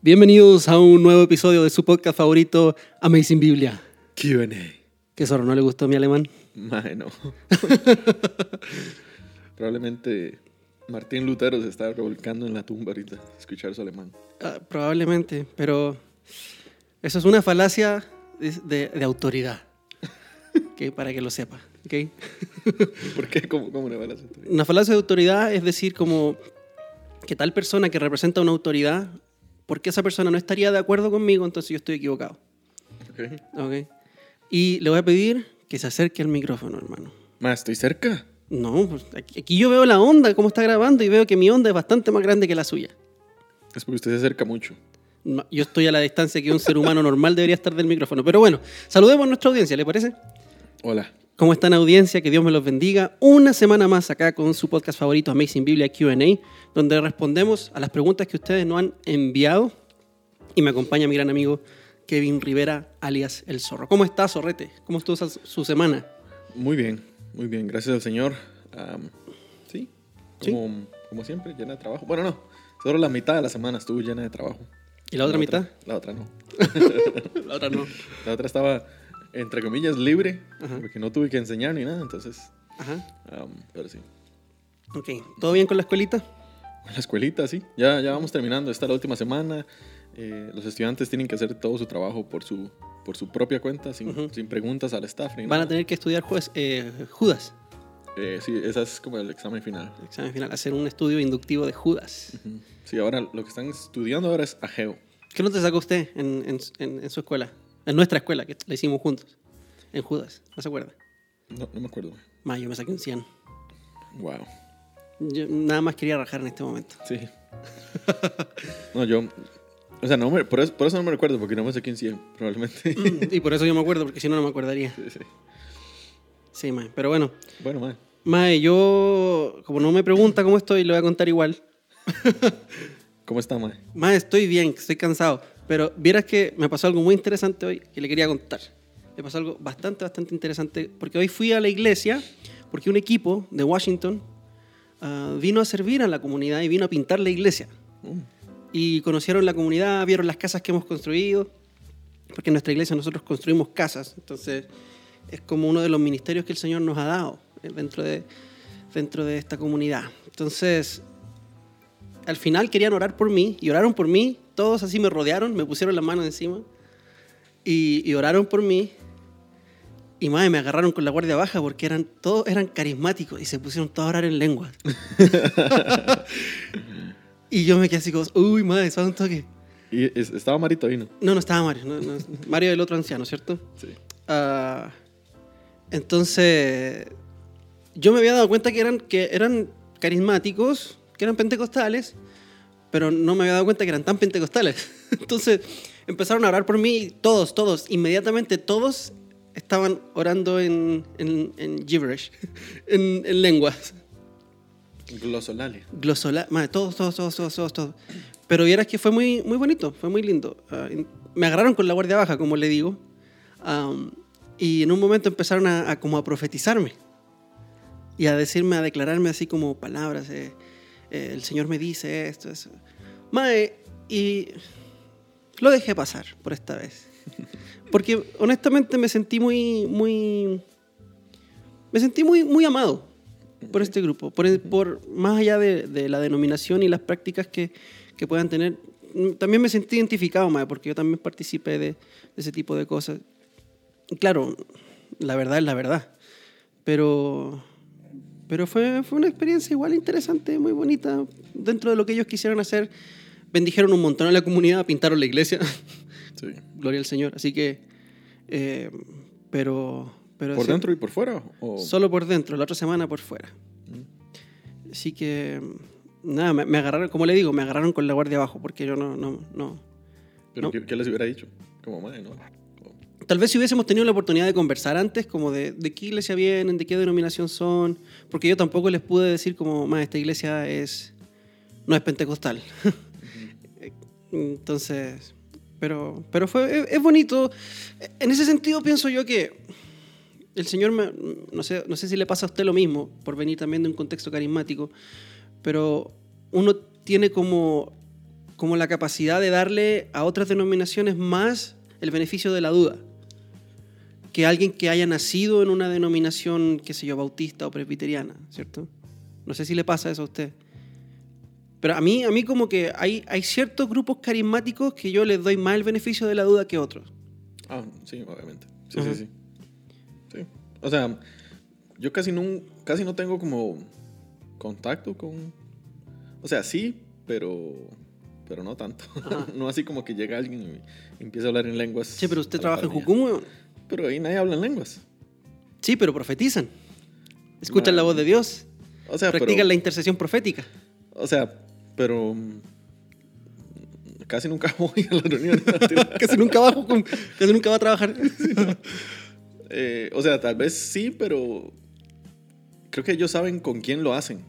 Bienvenidos a un nuevo episodio de su podcast favorito, Amazing Biblia. QA. ¿Qué zorro? ¿No le gustó mi alemán? Mae, no. Probablemente Martín Lutero se está revolcando en la tumba ahorita, escuchar su alemán. Ah, probablemente, pero eso es una falacia de, de- de autoridad. Para que lo sepa. ¿ok? ¿Por qué? ¿Cómo, cómo le va la autoridad? Una falacia de autoridad es decir como que tal persona que representa una autoridad, porque esa persona no estaría de acuerdo conmigo, entonces yo estoy equivocado. Ok. ¿ok? Y le voy a pedir que se acerque al micrófono, hermano. Mae, estoy cerca. No, pues aquí, aquí yo veo la onda, cómo está grabando, y veo que mi onda es bastante más grande que la suya. Es porque usted se acerca mucho. No, Yo estoy a la distancia que un ser humano normal debería estar del micrófono. Pero bueno, saludemos a nuestra audiencia, ¿le parece? Hola. ¿Cómo están audiencia? Que Dios me los bendiga. Una semana más acá con su podcast favorito, Amazing Biblia QA, donde respondemos a las preguntas que ustedes nos han enviado. Y me acompaña mi gran amigo Kevin Rivera, alias El Zorro. ¿Cómo está, Zorrete? ¿Cómo estuvo su semana? Muy bien, muy bien. Gracias al Señor. Sí, como, como siempre, llena de trabajo. Bueno, no. Solo la mitad de la semana estuvo llena de trabajo. ¿Y la otra mitad? La otra no. La otra no. La otra estaba, entre comillas, libre, Ajá. porque no tuve que enseñar ni nada, entonces, Ajá. am, pero sí. Ok. ¿Todo bien con la escuelita? La escuelita, sí. Ya, ya vamos terminando. Esta es la última semana. Eh, los estudiantes tienen que hacer todo su trabajo por su, por su propia cuenta, sin, sin preguntas al staff. Ni Van a tener que estudiar juez- eh, Judas. Eh, sí, ese es como el examen final. el examen final, hacer un estudio inductivo de Judas. Sí, ahora lo que están estudiando ahora es Ageo. ¿Qué nota sacó usted en, en- en- en su escuela? En nuestra escuela, que la hicimos juntos. En Judas, ¿no se acuerda? No, no me acuerdo. Ma, yo me saqué un 100. Wow. Yo nada más quería rajar en este momento. Sí. no, yo. O sea, no me- por, eso, por eso no me recuerdo, porque no me saqué en 100, probablemente. y por eso yo me acuerdo, porque si no, no me acordaría. sí, sí. Sí, ma. Pero bueno, Bueno, mae. Mae, yo, como no me pregunta cómo estoy, le voy a contar igual. ¿Cómo está, mae? Mae, estoy bien, estoy cansado. Pero vieras que me pasó algo muy interesante hoy que le quería contar. Me pasó algo bastante, bastante interesante. Porque hoy fui a la iglesia porque un equipo de Washington ah, vino a servir a la comunidad y vino a pintar la iglesia. Mm. Y conocieron la comunidad, vieron las casas que hemos construido. Porque en nuestra iglesia nosotros construimos casas. Entonces es como uno de los ministerios que el Señor nos ha dado eh, dentro de, dentro de esta comunidad. Entonces al final querían orar por mí y oraron por mí. Todos así me rodearon, me pusieron las manos encima y, y oraron por mí. Y madre, me agarraron con la guardia baja porque eran todos eran carismáticos y se pusieron todos a orar en lengua. y yo me quedé así como, uy, madre, ¿sabes un toque? Y estaba Marito ahí, ¿no? No, no estaba Mario, no, no, Mario el otro anciano, ¿cierto? Sí. Ah, entonces, yo me había dado cuenta que eran, que eran carismáticos, que eran pentecostales, pero no me había dado cuenta que eran tan pentecostales. Entonces, empezaron a orar por mí, todos, todos, inmediatamente todos estaban orando en, en, en gibberish, en, en lenguas. Glosolalia. Glosola, madre, todos, todos, todos, todos, todos, todos. Pero vieras que fue muy, muy bonito, fue muy lindo. En- me agarraron con la guardia baja, como le digo, am, y en un momento empezaron a, a como a profetizarme y a decirme, a declararme así como palabras. eh, el Señor me dice esto, eso. Mae, y lo dejé pasar por esta vez. Porque honestamente me sentí muy, muy, me sentí muy, muy amado por este grupo, por, por más allá de, la denominación y las prácticas que, que puedan tener. También me sentí identificado más, porque yo también participé de, ese tipo de cosas. Claro, la verdad es la verdad, pero, pero fue, fue una experiencia igual interesante, muy bonita, dentro de lo que ellos quisieron hacer. Bendijeron un montón a la comunidad, pintaron la iglesia, Sí. gloria al Señor. Así que, eh, pero... pero ¿Por sí- dentro y por fuera? O... Solo por dentro, la otra semana por fuera. Así que, nada, me, me agarraron, como le digo, me agarraron con la guardia abajo, porque yo no, no, no. ¿Pero no. ¿qué, qué les hubiera dicho? Como, mae, ¿no? Tal vez si hubiésemos tenido la oportunidad de conversar antes, como de, de qué iglesia vienen, de qué denominación son, porque yo tampoco les pude decir como, más esta iglesia es, no es pentecostal. Entonces, pero, pero fue, es, es bonito. En ese sentido pienso yo que el Señor, me- no, sé, no sé si le pasa a usted lo mismo, por venir también de un contexto carismático, pero uno tiene como, como la capacidad de darle a otras denominaciones más el beneficio de la duda que alguien que haya nacido en una denominación, qué sé yo, bautista o presbiteriana, ¿cierto? No sé si le pasa eso a usted. Pero a mí, a mí como que hay, hay ciertos grupos carismáticos que yo les doy más el beneficio de la duda que otros. Ah, sí, obviamente. Sí, sí, sí. Sí. O sea, yo casi no, casi no tengo como contacto con... O sea, sí, pero, pero no tanto. no así como que llega alguien y empieza a hablar en lenguas. Sí, pero usted trabaja en Jukumu. Pero ahí nadie habla en lenguas. Sí, pero profetizan. Escuchan la voz de Dios. O sea, practican la intercesión profética. O sea, pero mm, casi nunca voy a la reunión. casi nunca bajo, casi nunca va a trabajar. Eh, o sea, tal vez sí, pero creo que ellos saben con quién lo hacen.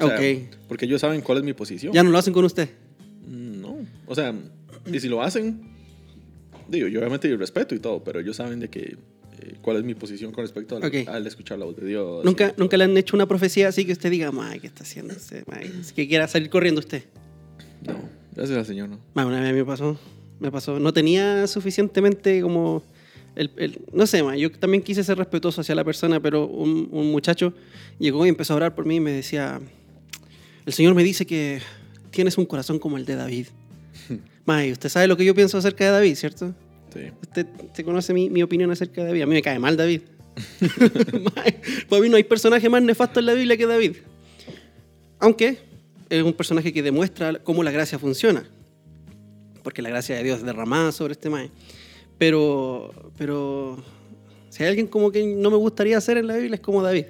ok. Porque ellos saben cuál es mi posición. ¿Ya no lo hacen con usted? Mm, no. O sea, y si lo hacen, digo, yo obviamente yo respeto y todo, pero ellos saben de que eh, cuál es mi posición con respecto al, escuchar la voz de Dios. ¿Nunca, ¿Nunca le han hecho una profecía así que usted diga, ay, ¿qué está haciendo usted? que quiera salir corriendo usted. No, gracias al Señor, no. Bueno, a mí me pasó, me pasó. No tenía suficientemente como... El, el, no sé, yo también quise ser respetuoso hacia la persona, pero un, un, muchacho llegó y empezó a orar por mí y me decía, el Señor me dice que tienes un corazón como el de David. May, usted sabe lo que yo pienso acerca de David, ¿cierto? Sí. Usted, se conoce mi, mi, opinión acerca de David. A mí me cae mal David. Para mí no hay personaje más nefasto en la Biblia que David. Aunque es un personaje que demuestra cómo la gracia funciona. Porque la gracia de Dios es derramada sobre este mae. Pero, pero si hay alguien como que no me gustaría hacer en la Biblia es como David.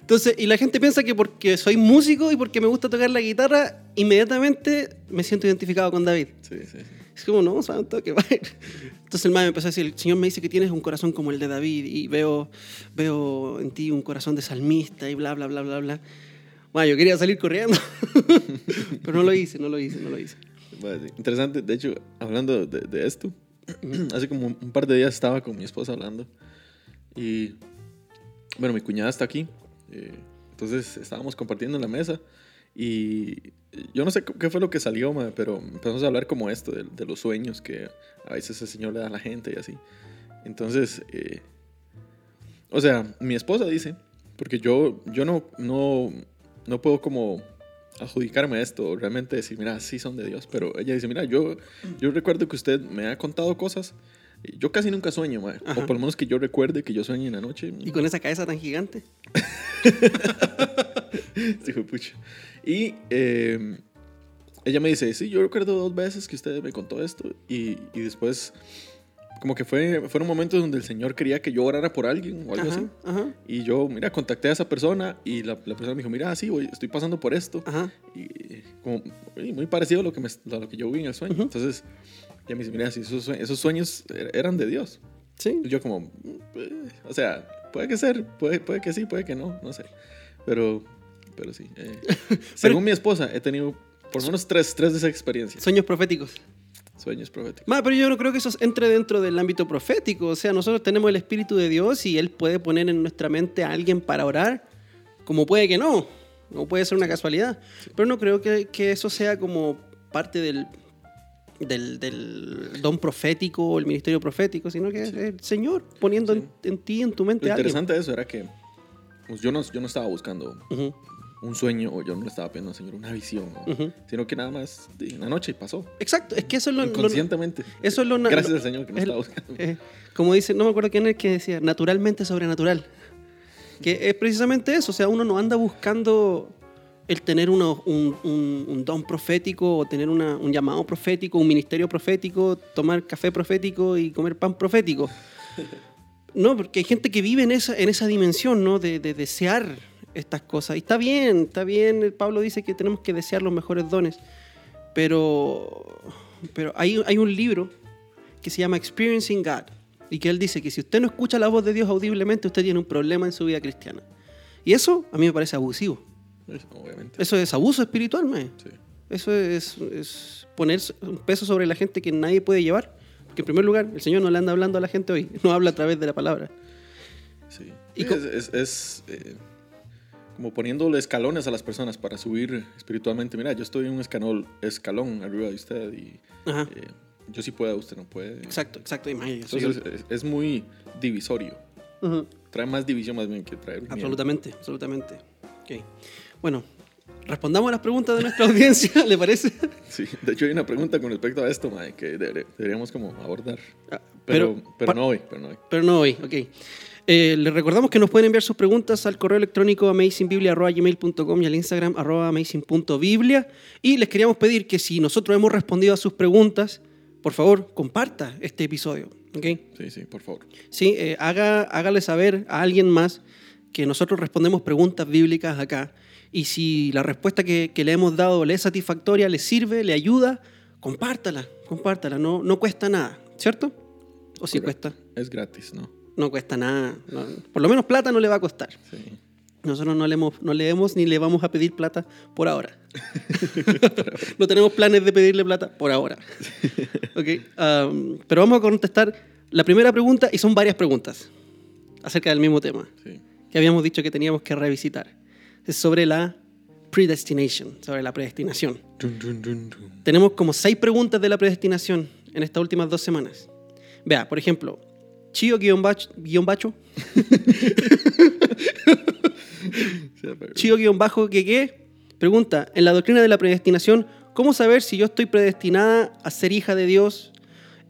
Entonces, y la gente piensa que porque soy músico y porque me gusta tocar la guitarra, inmediatamente me siento identificado con David. Sí, sí. Es como, no, santo, que va. Entonces el maestro empezó a decir, el Señor me dice que tienes un corazón como el de David y veo, veo en ti un corazón de salmista y bla, bla, bla, bla, bla. Bueno, yo quería salir corriendo, pero no lo hice, no lo hice, no lo hice. interesante, de hecho, hablando de, de esto, hace como un par de días estaba con mi esposa hablando y bueno, mi cuñada está aquí. Eh, entonces estábamos compartiendo en la mesa y yo no sé qué fue lo que salió, pero empezamos a hablar como esto, de, los sueños que a veces el Señor le da a la gente y así. Entonces, eh, o sea, mi esposa dice, porque yo, yo no, no, no puedo como adjudicarme esto, realmente decir, mira, sí son de Dios, pero ella dice, mira, yo, yo recuerdo que usted me ha contado cosas yo casi nunca sueño, o por lo menos que yo recuerde que yo sueño en la noche. ¿Y con esa cabeza tan gigante? sí, pucha. Y em, ella me dice, sí, yo recuerdo dos veces que usted me contó esto y, y después como que fue, fueron momentos donde el Señor quería que yo orara por alguien o algo así. Y yo, mira, contacté a esa persona y la, la persona me dijo, mira, sí, estoy pasando por esto. Y como muy parecido a lo que, me, a lo que yo vi en el sueño. Entonces, ya me dice, mira, si esos, sueños er, eran de Dios. Sí. yo como, eh, o sea, puede que ser, puede, puede que sí, puede que no, no sé. Pero, pero sí. Eh, según mi esposa, he tenido por lo menos tres, tres de esas experiencias. Sueños proféticos. Sueños proféticos. pero yo no creo que eso entre dentro del ámbito profético. O sea, nosotros tenemos el Espíritu de Dios y Él puede poner en nuestra mente a alguien para orar, como puede que no. No puede ser una casualidad. Pero no creo que, que eso sea como parte del, del, don profético o el ministerio profético, sino que es el Señor poniendo en, ti, en tu mente. Lo interesante de eso era que pues, yo, no, yo no estaba buscando un sueño o yo no le estaba pidiendo al Señor una visión, sino que nada más en la noche pasó. Exacto, es que eso es lo. Inconscientemente. eso es lo. Gracias al Señor que no estaba buscando. Eh, como dice, no me acuerdo quién es que decía, naturalmente sobrenatural. Que es precisamente eso, o sea, uno no anda buscando el tener un, un, don profético o tener un llamado profético, un ministerio profético, tomar café profético y comer pan profético. No, porque hay gente que vive en esa, en esa dimensión, ¿no? De, desear estas cosas. Y está bien, está bien. Pablo dice que tenemos que desear los mejores dones. Pero, pero hay, hay un libro que se llama Experiencing God. Y que él dice que si usted no escucha la voz de Dios audiblemente, usted tiene un problema en su vida cristiana. Y eso a mí me parece abusivo. Eso es abuso espiritual, man. Eso es, poner un peso sobre la gente que nadie puede llevar. Porque en primer lugar, el Señor no le anda hablando a la gente hoy, no habla a través de la palabra. Sí. es, es, eh, como poniéndole escalones a las personas para subir espiritualmente. Mira, yo estoy en un escalón, escalón arriba de usted y eh, yo sí puedo, usted no puede. Exacto, exacto. Entonces es, es muy divisorio. Trae más división más bien que traer. Absolutamente, absolutamente. Ok. Bueno, respondamos a las preguntas de nuestra audiencia, ¿le parece? Sí, de hecho hay una pregunta con respecto a esto, mae, que deber- deberíamos como abordar. Ah, Pero, pero, pa- no hoy, pero no hoy. Pero no hoy, ok. Eh, les recordamos que nos pueden enviar sus preguntas al correo electrónico amazingbiblia.gmail.com y al Instagram arroba amazing.biblia. Y les queríamos pedir que si nosotros hemos respondido a sus preguntas, por favor, comparta este episodio. ¿ok? Sí, sí, por favor. Sí, eh, haga, hágale saber a alguien más que nosotros respondemos preguntas bíblicas acá. Y si la respuesta que, que le hemos dado le es satisfactoria, le sirve, le ayuda, compártala, compártala. No, no cuesta nada, ¿cierto? ¿O sí Correcto. cuesta? Es gratis, ¿no? No cuesta nada. no. por lo menos plata no le va a costar. Sí. Nosotros no le, hemos, no le hemos ni le vamos a pedir plata por ahora. no tenemos planes de pedirle plata por ahora. Ok, um, pero vamos a contestar la primera pregunta y son varias preguntas acerca del mismo tema Sí. que habíamos dicho que teníamos que revisitar. Es sobre la predestination, sobre la predestinación. Dun, dun, dun, dun. Tenemos como seis preguntas de la predestinación en estas últimas dos semanas. Vea, por ejemplo, Chio-Bacho, Chio-Bajo que qué pregunta, en la doctrina de la predestinación, ¿cómo saber si yo estoy predestinada a ser hija de Dios?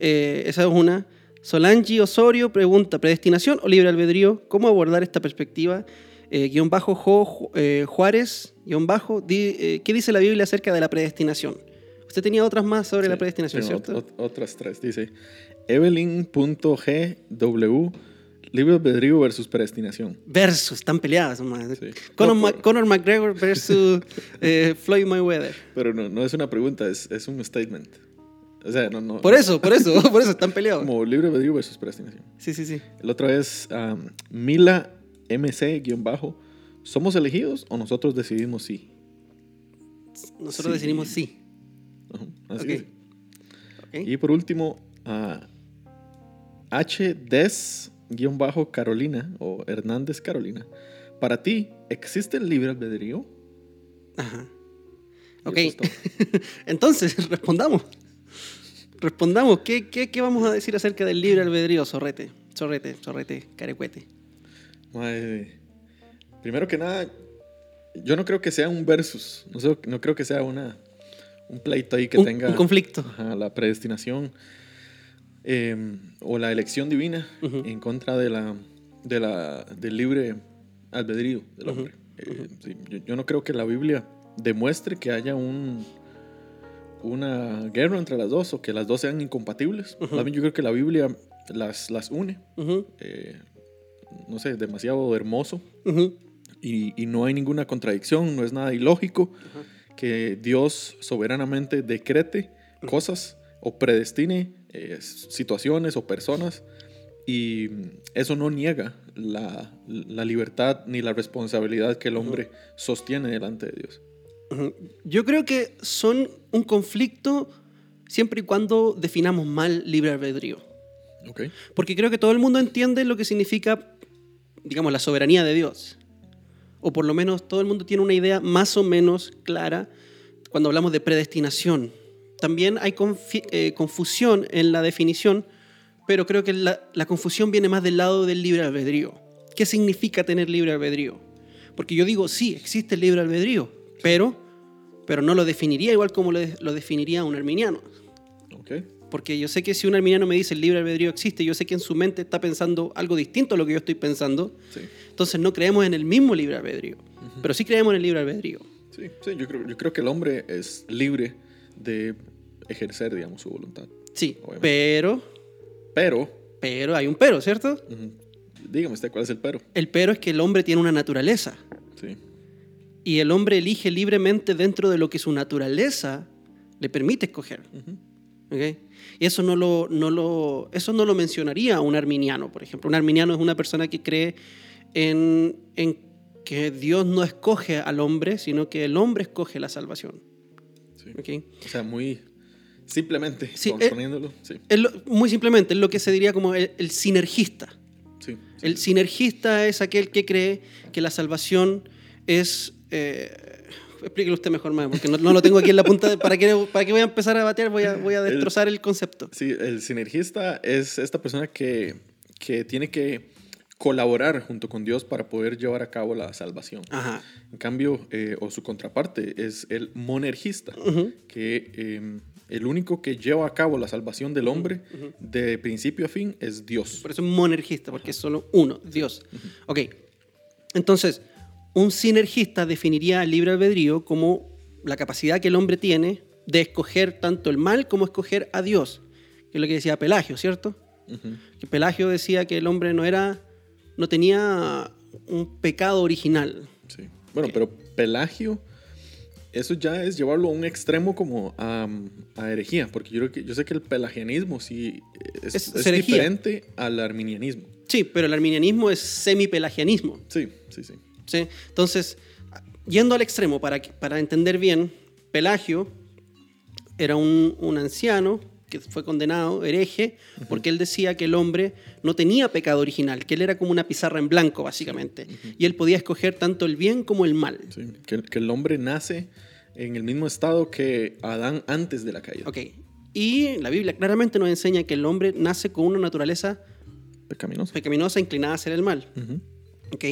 Eh, esa es una. Solange Osorio pregunta, ¿predestinación o libre albedrío? ¿Cómo abordar esta perspectiva? Eh, guion bajo Jo- eh, Juárez, guion bajo, di- ¿qué dice la Biblia acerca de la predestinación? Usted tenía otras más sobre la predestinación, ¿cierto? ot- ot- otras tres. Dice Evelyn.gw Libre albedrío versus predestinación. Versus, están peleadas. Sí. Conor, No, McGregor versus eh, Floyd Mayweather. Pero no, no es una pregunta, es, es un statement. O sea, no, no. Por eso, por eso, por eso están peleados. Como libre albedrío versus predestinación. Sí, sí, sí. El otro es um, Mila MC-bajo. ¿Somos elegidos o nosotros decidimos sí? Nosotros Sí. decidimos sí. Así. Y por último, a HDES-Carolina o Hernández Carolina. Para ti, ¿existe el libre albedrío? Ajá. Y Ok. es. Entonces, respondamos. Respondamos. ¿Qué, qué, qué vamos a decir acerca del libre albedrío, zorrete? Zorrete, zorrete, carecuete. Mae, primero que nada, yo no creo que sea un versus. No, sé- no creo que sea una, un pleito ahí que Un, tenga un conflicto. ajá, la predestinación eh, o la elección divina Ujú. en contra de la, de la, del libre albedrío del hombre. Eh, sí, yo, yo no creo que la Biblia demuestre que haya un, una guerra entre las dos o que las dos sean incompatibles. Bien yo creo que la Biblia las, las une. Eh, no sé, demasiado hermoso y, y no hay ninguna contradicción, no es nada ilógico Ajá. Que Dios soberanamente decrete cosas o predestine eh, situaciones o personas y eso no niega la, la libertad ni la responsabilidad que el hombre sostiene delante de Dios. Yo creo que son un conflicto siempre y cuando definamos mal libre albedrío. ¿Ok? Porque creo que todo el mundo entiende lo que significa, digamos, la soberanía de Dios. O por lo menos todo el mundo tiene una idea más o menos clara cuando hablamos de predestinación. También hay eh, confusión en la definición, pero creo que la, confusión viene más del lado del libre albedrío. ¿Qué significa tener libre albedrío? Porque yo digo, sí, existe el libre albedrío, pero, pero no lo definiría igual como lo, lo definiría un arminiano. Porque yo sé que si un arminiano me dice el libre albedrío existe, yo sé que en su mente está pensando algo distinto a lo que yo estoy pensando. Sí. Entonces no creemos en el mismo libre albedrío. Pero sí creemos en el libre albedrío. Sí, sí, yo creo, yo creo que el hombre es libre de ejercer, digamos, su voluntad. Sí, Obviamente. pero, Pero, pero hay un pero, ¿cierto? ujú, dígame usted cuál es el pero. El pero es que el hombre tiene una naturaleza. Sí. Y el hombre elige libremente dentro de lo que su naturaleza le permite escoger. Ujú. ¿ok? Y eso no, lo, no lo, eso no lo mencionaría un arminiano, por ejemplo. Un arminiano es una persona que cree en, en que Dios no escoge al hombre, sino que el hombre escoge la salvación. Sí. ¿ok? O sea, muy simplemente Sí, eh, poniéndolo. Sí, Es lo- muy simplemente, es lo que se diría como el, el sinergista. El sinergista es aquel que cree que la salvación es... Eh, explíquelo usted mejor, más, porque no, no, lo tengo aquí en la punta. De, ¿para, qué, ¿Para qué voy a empezar a batear? Voy a, voy a destrozar el, el concepto. Sí, el sinergista es esta persona que, que tiene que colaborar junto con Dios para poder llevar a cabo la salvación. Ajá. En cambio, eh, o su contraparte es el monergista, uh -huh. que eh, el único que lleva a cabo la salvación del hombre uh -huh. de principio a fin es Dios. Por eso es monergista, porque es solo uno, Dios. Ok, entonces, un sinergista definiría el libre albedrío como la capacidad que el hombre tiene de escoger tanto el mal como escoger a Dios, que es lo que decía Pelagio, ¿cierto? Que Pelagio decía que el hombre no era no tenía un pecado original. Sí. Bueno, pero Pelagio, eso ya es llevarlo a un extremo como a, a herejía, porque yo, creo que, yo sé que el pelagianismo sí es, es, es diferente al arminianismo. Sí, pero el arminianismo es semi-pelagianismo. Sí, sí, sí, sí. Entonces, yendo al extremo, para, para entender bien, Pelagio era un, un anciano que fue condenado, hereje, porque uh -huh. él decía que el hombre no tenía pecado original, que él era como una pizarra en blanco, básicamente, uh -huh. y él podía escoger tanto el bien como el mal. Sí, que, que, el hombre nace en el mismo estado que Adán antes de la caída. Ok, y la Biblia claramente nos enseña que el hombre nace con una naturaleza pecaminosa, pecaminosa inclinada a hacer el mal. Uh -huh. Ok,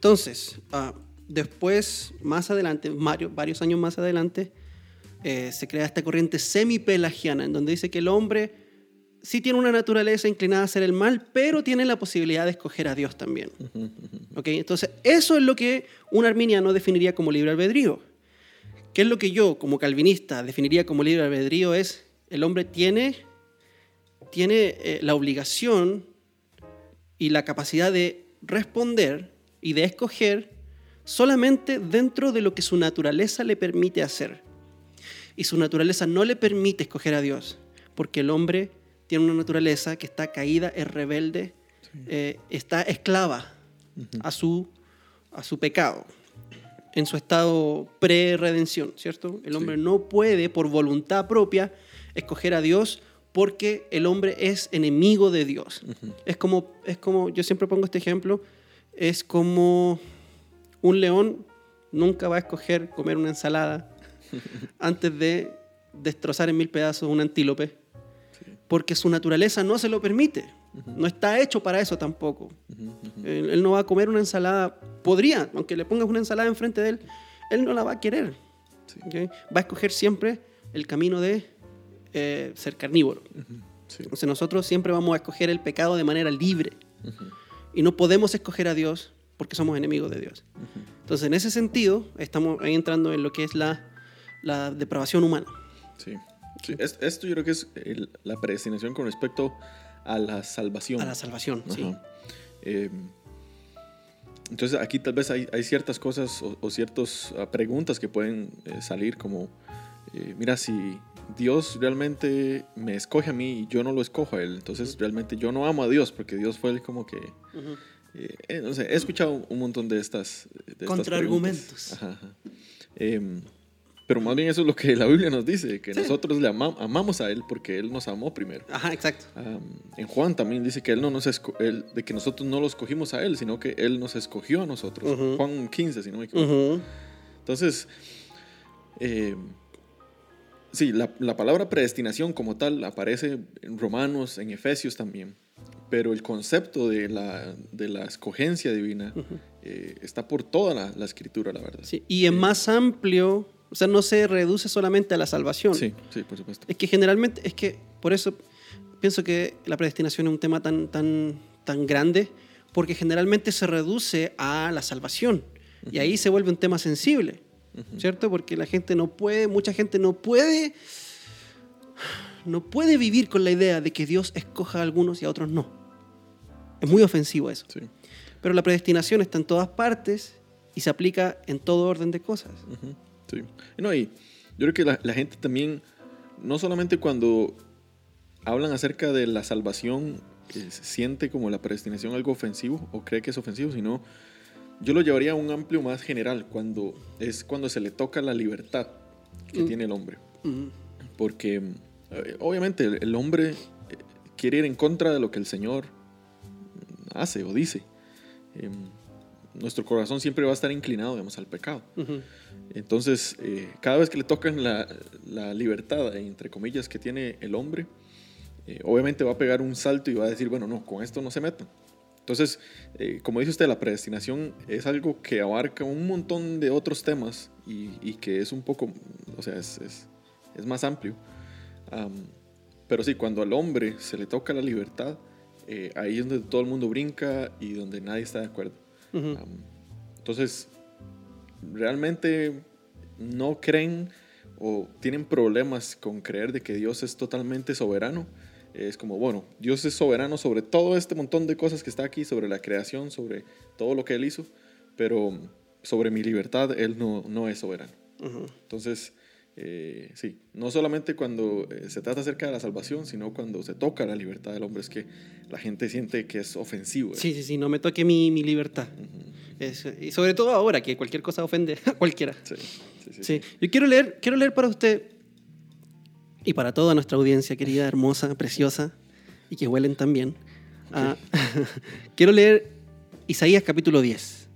entonces, uh, después, más adelante, varios, varios años más adelante, eh, se crea esta corriente semi-pelagiana, en donde dice que el hombre sí tiene una naturaleza inclinada a hacer el mal, pero tiene la posibilidad de escoger a Dios también. ¿Okay? Entonces, eso es lo que un arminiano definiría como libre albedrío. ¿Qué es lo que yo, como calvinista, definiría como libre albedrío? Es el hombre tiene, tiene eh, la obligación y la capacidad de responder y de escoger solamente dentro de lo que su naturaleza le permite hacer y su naturaleza no le permite escoger a Dios, porque el hombre tiene una naturaleza que está caída, es rebelde, sí. eh, está esclava uh -huh. a, su, a su pecado, en su estado pre-redención, ¿cierto? El hombre sí. no puede, por voluntad propia, escoger a Dios porque el hombre es enemigo de Dios. Uh -huh. es, como, es como, yo siempre pongo este ejemplo, es como un león nunca va a escoger comer una ensalada antes de destrozar en mil pedazos un antílope, sí. porque su naturaleza no se lo permite. Uh -huh. No está hecho para eso tampoco. Uh -huh. él, él, no va a comer una ensalada, podría, aunque le pongas una ensalada enfrente de él, él no la va a querer. Sí. ¿okay? Va a escoger siempre el camino de eh, ser carnívoro. Sí. Entonces nosotros siempre vamos a escoger el pecado de manera libre. Y no podemos escoger a Dios porque somos enemigos de Dios. Entonces en ese sentido estamos ahí entrando en lo que es la la depravación humana. Sí. sí. Esto yo creo que es el, la predestinación con respecto a la salvación. A la salvación, Ajá. sí. Eh, entonces aquí tal vez hay, hay ciertas cosas o, o ciertas uh, preguntas que pueden eh, salir como, eh, mira, si Dios realmente me escoge a mí y yo no lo escojo a Él, entonces realmente yo no amo a Dios porque Dios fue el como que... -huh. eh, no sé, he escuchado un montón de estas... De Contraargumentos. Ajá, ajá. Em, pero más bien eso es lo que la Biblia nos dice, que sí. nosotros le ama, amamos a Él porque Él nos amó primero. Ajá, exacto. Um, en Juan también dice que Él no nos él, de que nosotros no lo escogimos a Él, sino que Él nos escogió a nosotros. Juan 15, si no me equivoco. Entonces, eh, sí, la, la, palabra predestinación como tal aparece en Romanos, en Efesios también. Pero el concepto de la, de la escogencia divina uh -huh. eh, está por toda la, la, escritura, la verdad. Sí, y es más amplio o sea, no se reduce solamente a la salvación. Sí, sí, por supuesto. Es que generalmente, es que por eso pienso que la predestinación es un tema tan, tan, tan grande, porque generalmente se reduce a la salvación. Uh -huh. Y ahí se vuelve un tema sensible, uh -huh. ¿cierto? Porque la gente no puede, mucha gente no puede, no puede vivir con la idea de que Dios escoja a algunos y a otros no. Es muy ofensivo eso. Sí. Pero la predestinación está en todas partes y se aplica en todo orden de cosas. Uh -huh. Sí. No, y yo creo que la, la, gente también, no solamente cuando hablan acerca de la salvación, eh, siente como la predestinación algo ofensivo o cree que es ofensivo, sino yo lo llevaría a un amplio más general, cuando es cuando se le toca la libertad que mm. tiene el hombre. Mm. Porque eh, obviamente el, hombre eh, quiere ir en contra de lo que el Señor hace o dice. Eh, nuestro corazón siempre va a estar inclinado, digamos, al pecado. Entonces, eh, cada vez que le tocan la, la libertad, entre comillas, que tiene el hombre, eh, obviamente va a pegar un salto y va a decir, bueno, no, con esto no se metan. Entonces, eh, como dice usted, la predestinación es algo que abarca un montón de otros temas y, y que es un poco, o sea, es, es, es más amplio. Am, pero sí, cuando al hombre se le toca la libertad, eh, ahí es donde todo el mundo brinca y donde nadie está de acuerdo. Am, entonces, realmente no creen o tienen problemas con creer de que Dios es totalmente soberano. Es como, bueno, Dios es soberano sobre todo este montón de cosas que está aquí, sobre la creación, sobre todo lo que Él hizo, pero sobre mi libertad Él no, no es soberano. Entonces, eh, sí, no solamente cuando eh, se trata acerca de la salvación, sino cuando se toca la libertad del hombre, es que la gente siente que es ofensivo. ¿eh? Sí, sí, sí, no me toque mi, mi libertad. Es- y sobre todo ahora, que cualquier cosa ofende a cualquiera. Sí, sí, sí, Sí, yo quiero leer, quiero leer para usted y para toda nuestra audiencia querida, hermosa, preciosa y que huelen también. ah, quiero leer Isaías capítulo 10.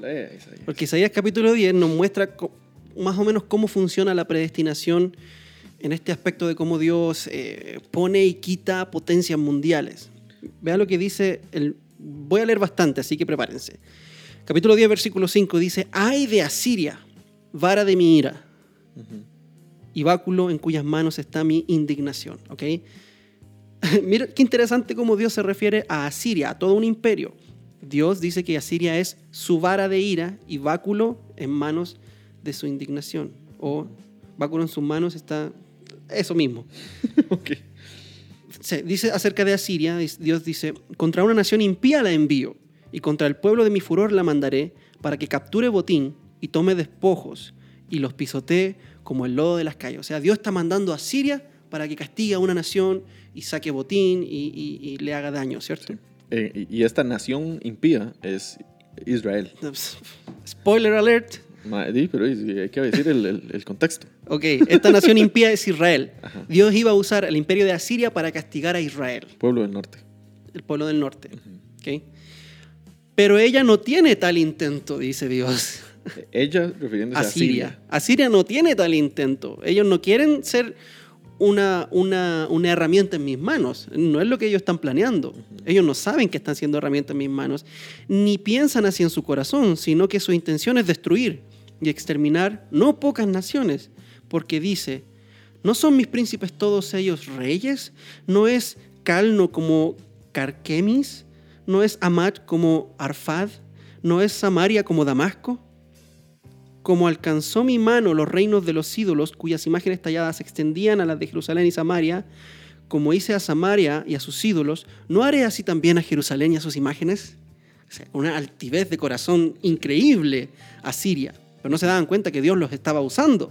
Lea, Isaías. Porque Isaías capítulo 10 nos muestra más o menos cómo funciona la predestinación en este aspecto de cómo Dios eh, pone y quita potencias mundiales. Vean lo que dice, el, voy a leer bastante, así que prepárense. Capítulo 10, versículo 5 dice, ay de Asiria, vara de mi ira, Ujú. Y báculo en cuyas manos está mi indignación. ¿ok? Mira qué interesante cómo Dios se refiere a Asiria, a todo un imperio. Dios dice que Asiria es su vara de ira y báculo en manos de su indignación. O báculo en sus manos está eso mismo. Ok. Se dice acerca de Asiria, Dios dice, contra una nación impía la envío, y contra el pueblo de mi furor la mandaré, para que capture botín y tome despojos, y los pisotee como el lodo de las calles. O sea, Dios está mandando a Siria para que castigue a una nación y saque botín y, y- y le haga daño, ¿cierto? Sí. Eh, y esta nación impía es Israel. Spoiler alert. Di, pero hay que decir el, el- el contexto. Ok, esta nación impía es Israel. Ajá. Dios iba a usar el imperio de Asiria para castigar a Israel. Pueblo del norte. el pueblo del norte. ¿ok? Pero ella no tiene tal intento, dice Dios. Ella, refiriéndose a Asiria. Siria. Asiria no tiene tal intento. Ellos no quieren ser una, una, una herramienta en mis manos. No es lo que ellos están planeando. Ellos no saben que están siendo herramienta en mis manos, ni piensan así en su corazón, sino que su intención es destruir y exterminar no pocas naciones, porque dice, ¿no son mis príncipes todos ellos reyes? ¿No es Calno como Carquemis? ¿No es Amat como Arfad? ¿No es Samaria como Damasco? Como alcanzó mi mano los reinos de los ídolos, cuyas imágenes talladas se extendían a las de Jerusalén y Samaria, como hice a Samaria y a sus ídolos, ¿no haré así también a Jerusalén y a sus imágenes? O sea, una altivez de corazón increíble a Siria. Pero no se daban cuenta que Dios los estaba usando.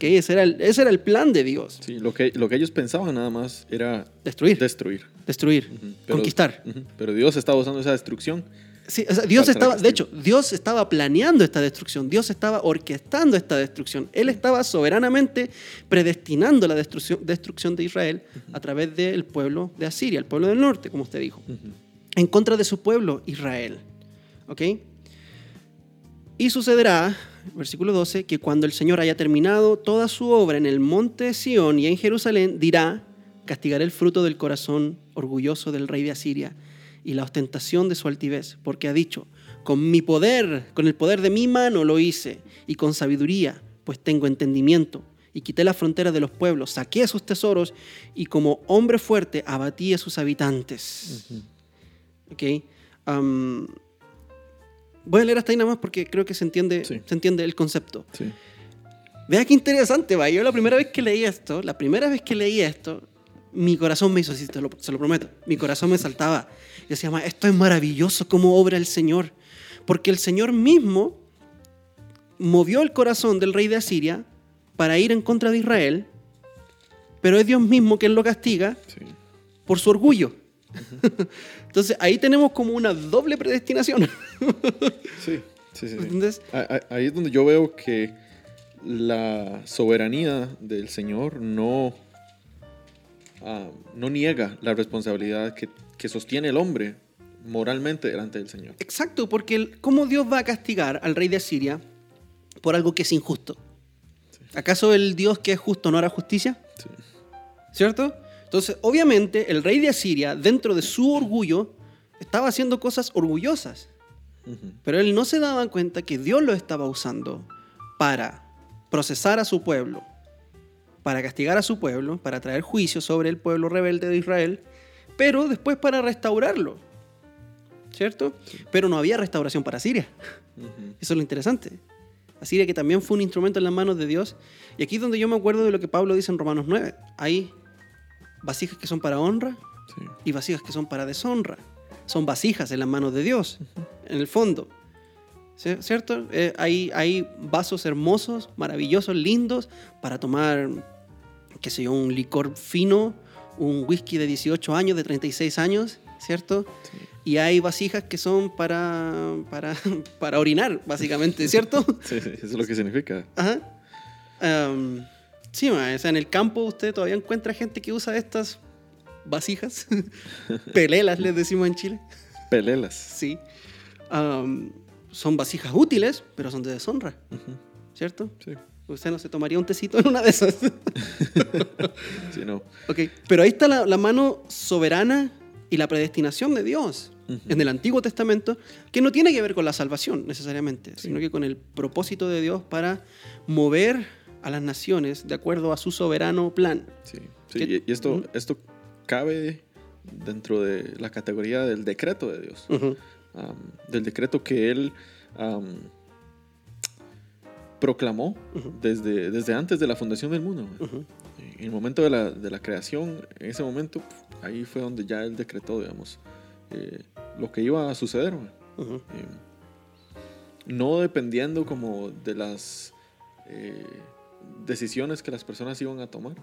Que ese era el, ese era el plan de Dios. Sí, lo que, lo que ellos pensaban nada más era Destruir, destruir. destruir. Pero- conquistar. Pero Dios estaba usando esa destrucción. Sí, o sea, Dios estaba, de hecho, Dios estaba planeando esta destrucción, Dios estaba orquestando esta destrucción, Él estaba soberanamente predestinando la destrucción, destrucción de Israel a través del pueblo de Asiria, el pueblo del norte, como usted dijo, en contra de su pueblo Israel. ¿Ok? Y sucederá, versículo 12, que cuando el Señor haya terminado toda su obra en el monte Sión y en Jerusalén, dirá, castigaré el fruto del corazón orgulloso del rey de Asiria y la ostentación de su altivez, porque ha dicho, con mi poder, con el poder de mi mano lo hice, y con sabiduría, pues tengo entendimiento, y quité la frontera de los pueblos, saqué sus tesoros, y como hombre fuerte abatí a sus habitantes. ¿Ok? Am, voy a leer hasta ahí nada más porque creo que se entiende, Sí. se entiende el concepto. Sí. Vea qué interesante, va. Yo la primera vez que leí esto, la primera vez que leí esto, mi corazón me hizo así, te lo- se lo prometo. Mi corazón me saltaba. Yo decía, "Ma, esto es maravilloso cómo obra el Señor. Porque el Señor mismo movió el corazón del rey de Asiria para ir en contra de Israel, pero es Dios mismo quien lo castiga Sí. por su orgullo. Entonces ahí tenemos como una doble predestinación. Sí, sí, sí. Ahí es donde yo veo que la soberanía del Señor no, ah, no niega la responsabilidad que, que sostiene el hombre moralmente delante del Señor. Exacto, porque el- ¿cómo Dios va a castigar al rey de Asiria por algo que es injusto? ¿Acaso el Dios que es justo no hará justicia? Sí. ¿Cierto? Entonces, obviamente, el rey de Asiria, dentro de su orgullo, estaba haciendo cosas orgullosas. Pero él no se daba cuenta que Dios lo estaba usando para procesar a su pueblo, para castigar a su pueblo, para traer juicio sobre el pueblo rebelde de Israel, pero después para restaurarlo. ¿Cierto? Pero no había restauración para Siria. Eso es lo interesante. Asiria que también fue un instrumento en las manos de Dios. Y aquí es donde yo me acuerdo de lo que Pablo dice en Romanos 9. Hay vasijas que son para honra Sí. y vasijas que son para deshonra. Son vasijas en las manos de Dios, en el fondo. ¿Sí- ¿Cierto? Eh, hay, hay vasos hermosos, maravillosos, lindos, para tomar, qué sé yo, un licor fino, un whisky de 18 años, de 36 años, ¿cierto? Sí. Y hay vasijas que son para, para, para orinar, básicamente, ¿cierto? Sí, eso es lo que significa. Ajá. Am, sí, ma, o sea, en el campo usted todavía encuentra gente que usa estas vasijas. Pelelas, les decimos en Chile. Pelelas. Sí. Son vasijas útiles, pero son de deshonra. ¿cierto? Sí. Usted no se tomaría un tecito en una de esas. Sí, no. ok, pero ahí está la, la mano soberana y la predestinación de Dios en el Antiguo Testamento, que no tiene que ver con la salvación necesariamente, sino que con el propósito de Dios para mover a las naciones de acuerdo a su soberano plan. Sí, sí, ¿Qué- y esto, esto cabe dentro de la categoría del decreto de Dios, del decreto que Él proclamó desde, desde antes de la fundación del mundo. En el momento de la, de la creación, en ese momento, ahí fue donde ya Él decretó, digamos, eh, lo que iba a suceder. Eh, no dependiendo como de las eh, decisiones que las personas iban a tomar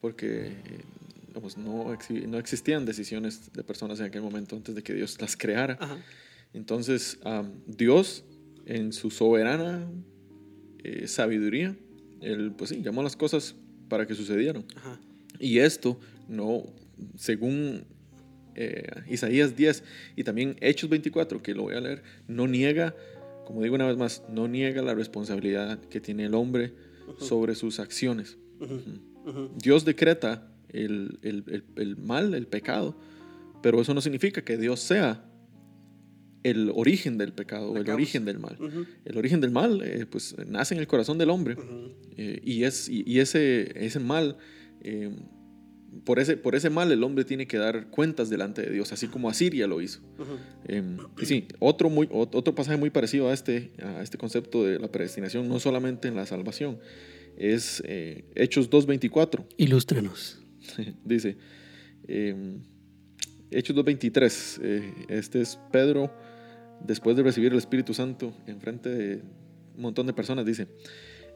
porque eh, digamos, no, no existían decisiones de personas en aquel momento antes de que Dios las creara. Entonces, Dios, en su soberana eh, sabiduría, Él, pues sí, llamó las cosas para que sucedieran. ajá, Y esto, no, según eh, Isaías 10 y también Hechos 24, que lo voy a leer, no niega, como digo una vez más, no niega la responsabilidad que tiene el hombre sobre sus acciones. Dios decreta el, el- el- el mal, el pecado, pero eso no significa que Dios sea el origen del pecado o La el origen del mal. El origen del mal, eh, pues, nace en el corazón del hombre eh, y, es, y, y ese, ese mal, eh, por, ese, por ese mal el hombre tiene que dar cuentas delante de Dios, así como Asiria lo hizo. Eh, y sí, otro, muy, ot- otro pasaje muy parecido a este, a este concepto de la predestinación, no solamente en la salvación, es eh, Hechos 2.24. Ilústrenos. Dice, eh, Hechos 2.23, eh, este es Pedro, después de recibir el Espíritu Santo en frente de un montón de personas, dice,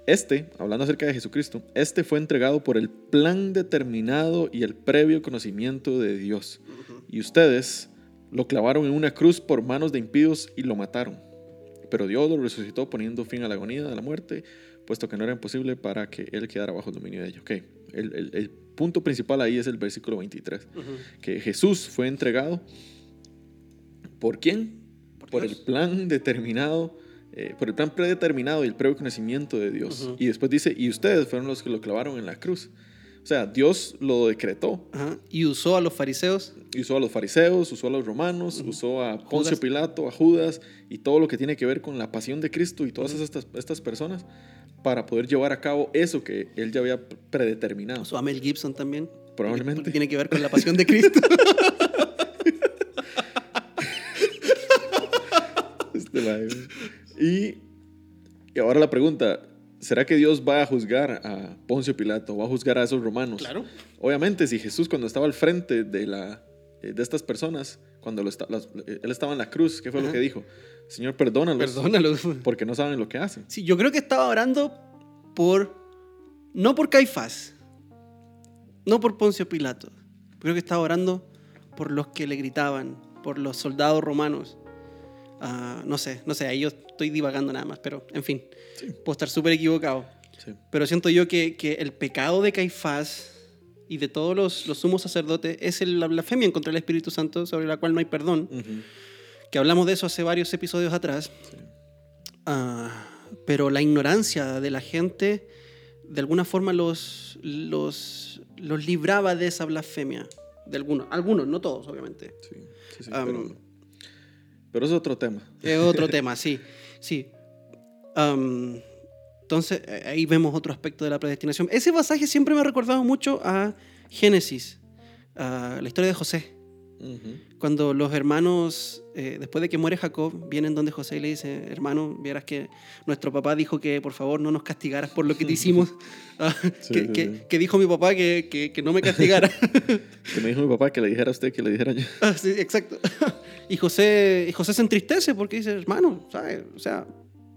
este, hablando acerca de Jesucristo, este fue entregado por el plan determinado y el previo conocimiento de Dios. Y ustedes lo clavaron en una cruz por manos de impíos y lo mataron. Pero Dios lo resucitó poniendo fin a la agonía de la muerte, puesto que no era imposible para que él quedara bajo el dominio de ellos. Ok, el, el- el punto principal ahí es el versículo 23, Ujú. que Jesús fue entregado por quién? Por el plan determinado, eh, por el plan predeterminado y el previo conocimiento de Dios. Ujú. Y después dice, y ustedes fueron los que lo clavaron en la cruz. O sea, Dios lo decretó. Ajá, Y usó a los fariseos. Usó a los fariseos, usó a los romanos, usó a Poncio Judas. Pilato, a Judas y todo lo que tiene que ver con la pasión de Cristo y todas estas, estas personas para poder llevar a cabo eso que él ya había predeterminado. Usó a Mel Gibson también. Probablemente. Tiene que ver con la pasión de Cristo. Y, y ahora la pregunta, ¿será que Dios va a juzgar a Poncio Pilato, va a juzgar a esos romanos? claro. Obviamente, si Jesús cuando estaba al frente de, la, eh, de estas personas, cuando lo las- eh, él estaba en la cruz, ¿qué fue lo que dijo? Señor, perdónalos, Perdónalo. porque no saben lo que hacen. Sí, yo creo que estaba orando por. No por Caifás. No por Poncio Pilato. Creo que estaba orando por los que le gritaban, por los soldados romanos. No sé, no sé, ahí yo estoy divagando nada más, pero en fin, Sí. puedo estar súper equivocado. Sí. Pero siento yo que, que el pecado de Caifás y de todos los, los sumos sacerdotes es el- la blasfemia contra el Espíritu Santo, sobre la cual no hay perdón, que hablamos de eso hace varios episodios atrás. Sí. Ah, pero la ignorancia de la gente de alguna forma los, los, los libraba de esa blasfemia. De algunos, algunos, no todos, obviamente. Sí, sí, sí, pero, pero es otro tema. Es otro tema, sí. sí. Am, entonces, eh, ahí vemos otro aspecto de la predestinación. Ese pasaje siempre me ha recordado mucho a Génesis, a la historia de José. Cuando los hermanos, eh, después de que muere Jacob, vienen donde José y le dice, hermano, vieras que nuestro papá dijo que por favor no nos castigaras por lo que te hicimos. Ah, Sí, que, sí, sí. que dijo mi papá que, que- que no me castigara. Que me dijo mi papá que le dijera a usted que le dijera yo. Ah, sí, exacto. Y José, y José se entristece porque dice, hermano. O sea,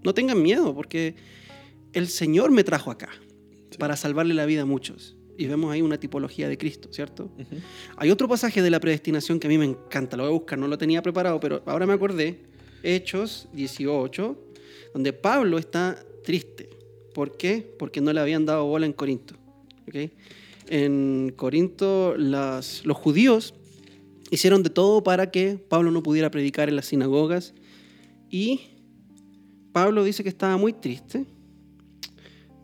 no tengan miedo porque el Señor me trajo acá Sí. para salvarle la vida a muchos. Y vemos ahí una tipología de Cristo, ¿cierto? Hay otro pasaje de la predestinación que a mí me encanta, lo voy a buscar, no lo tenía preparado, pero ahora me acordé, Hechos 18, donde Pablo está triste. ¿Por qué? Porque no le habían dado bola en Corinto. ¿ok? En Corinto las- los judíos hicieron de todo para que Pablo no pudiera predicar en las sinagogas y Pablo dice que estaba muy triste.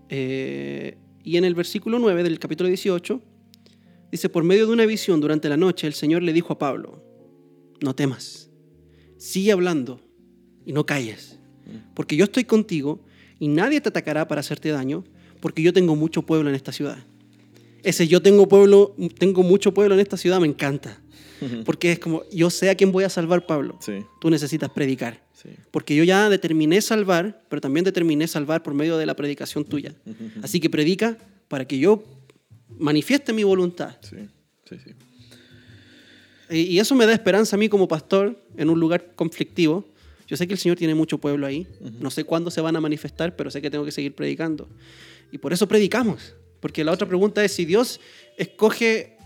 Eh, y en el versículo 9 del capítulo 18 Dice, por medio de una visión durante la noche, el Señor le dijo a Pablo, no temas, sigue hablando y no calles, porque yo estoy contigo y nadie te atacará para hacerte daño, porque yo tengo mucho pueblo en esta ciudad. Ese yo tengo pueblo, tengo mucho pueblo en esta ciudad me encanta, porque es como, yo sé a quién voy a salvar, Pablo. Sí, Tú necesitas predicar, sí. porque yo ya determiné salvar, pero también determiné salvar por medio de la predicación tuya. Así que predica para que yo manifieste mi voluntad. Sí, sí, sí. Y eso me da esperanza a mí como pastor en un lugar conflictivo. Yo sé que el Señor tiene mucho pueblo ahí. No sé cuándo se van a manifestar, pero sé que tengo que seguir predicando. Y por eso predicamos. Porque la otra pregunta es si Dios escoge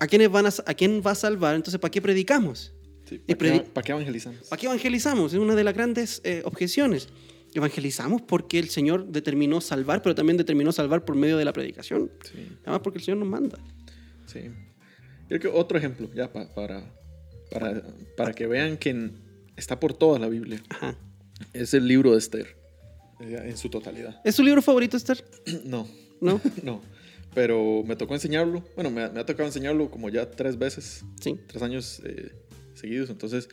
a quiénes van a, a quién va a salvar, entonces ¿para qué predicamos? Sí, ¿Para, predi- qué, para qué evangelizamos? ¿Para qué evangelizamos? Es una de las grandes eh, objeciones. Evangelizamos porque el Señor determinó salvar, pero también determinó salvar por medio de la predicación. Sí, Además porque el Señor nos manda. sí. Yo creo que otro ejemplo, ya pa- para, para, para que vean que está por toda la Biblia, Ajá. es el libro de Esther, eh, en su totalidad. ¿Es su libro favorito, Esther? No, ¿No? no. Pero me tocó enseñarlo. Bueno, me ha, me ha tocado enseñarlo como ya tres veces, Sí. tres años eh, seguidos. Entonces,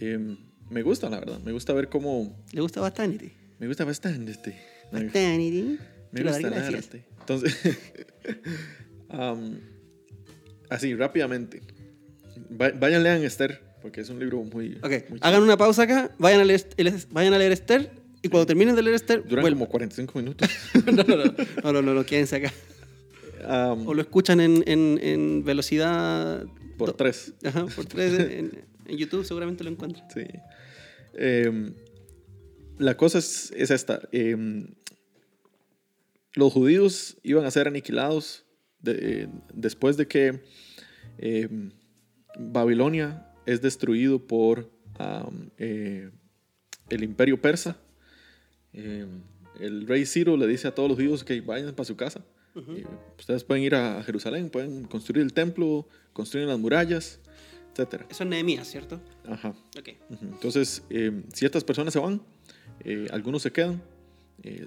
eh, me gusta, la verdad. Me gusta ver cómo. ¿Le gusta bastante? Me gusta bastante. Bastante. me gusta el arte. Entonces, am, así, rápidamente. Va- Vayan, lean Esther, porque es un libro muy. Ok, muy hagan una pausa acá, vayan a leer, vayan a leer Esther y cuando terminen de leer Esther, Duran vuelvan. como 45 minutos. no, no, no, no, no, no, no, quédense acá. Am, O lo escuchan en, en, en velocidad... por tres. Ajá, por tres en, en YouTube seguramente lo encuentran. Sí. Em, la cosa es, es esta. em, los judíos iban a ser aniquilados de- eh, después de que em, Babilonia es destruido por am, eh, el imperio persa. El rey Ciro le dice a todos los judíos que vayan para su casa. Eh, ustedes pueden ir a Jerusalén, pueden construir el templo, construir las murallas, etc. Eso es Nehemías, ¿cierto? Ajá. Ok. Ujú. Entonces, eh, ciertas personas se van, eh, algunos se quedan. eh,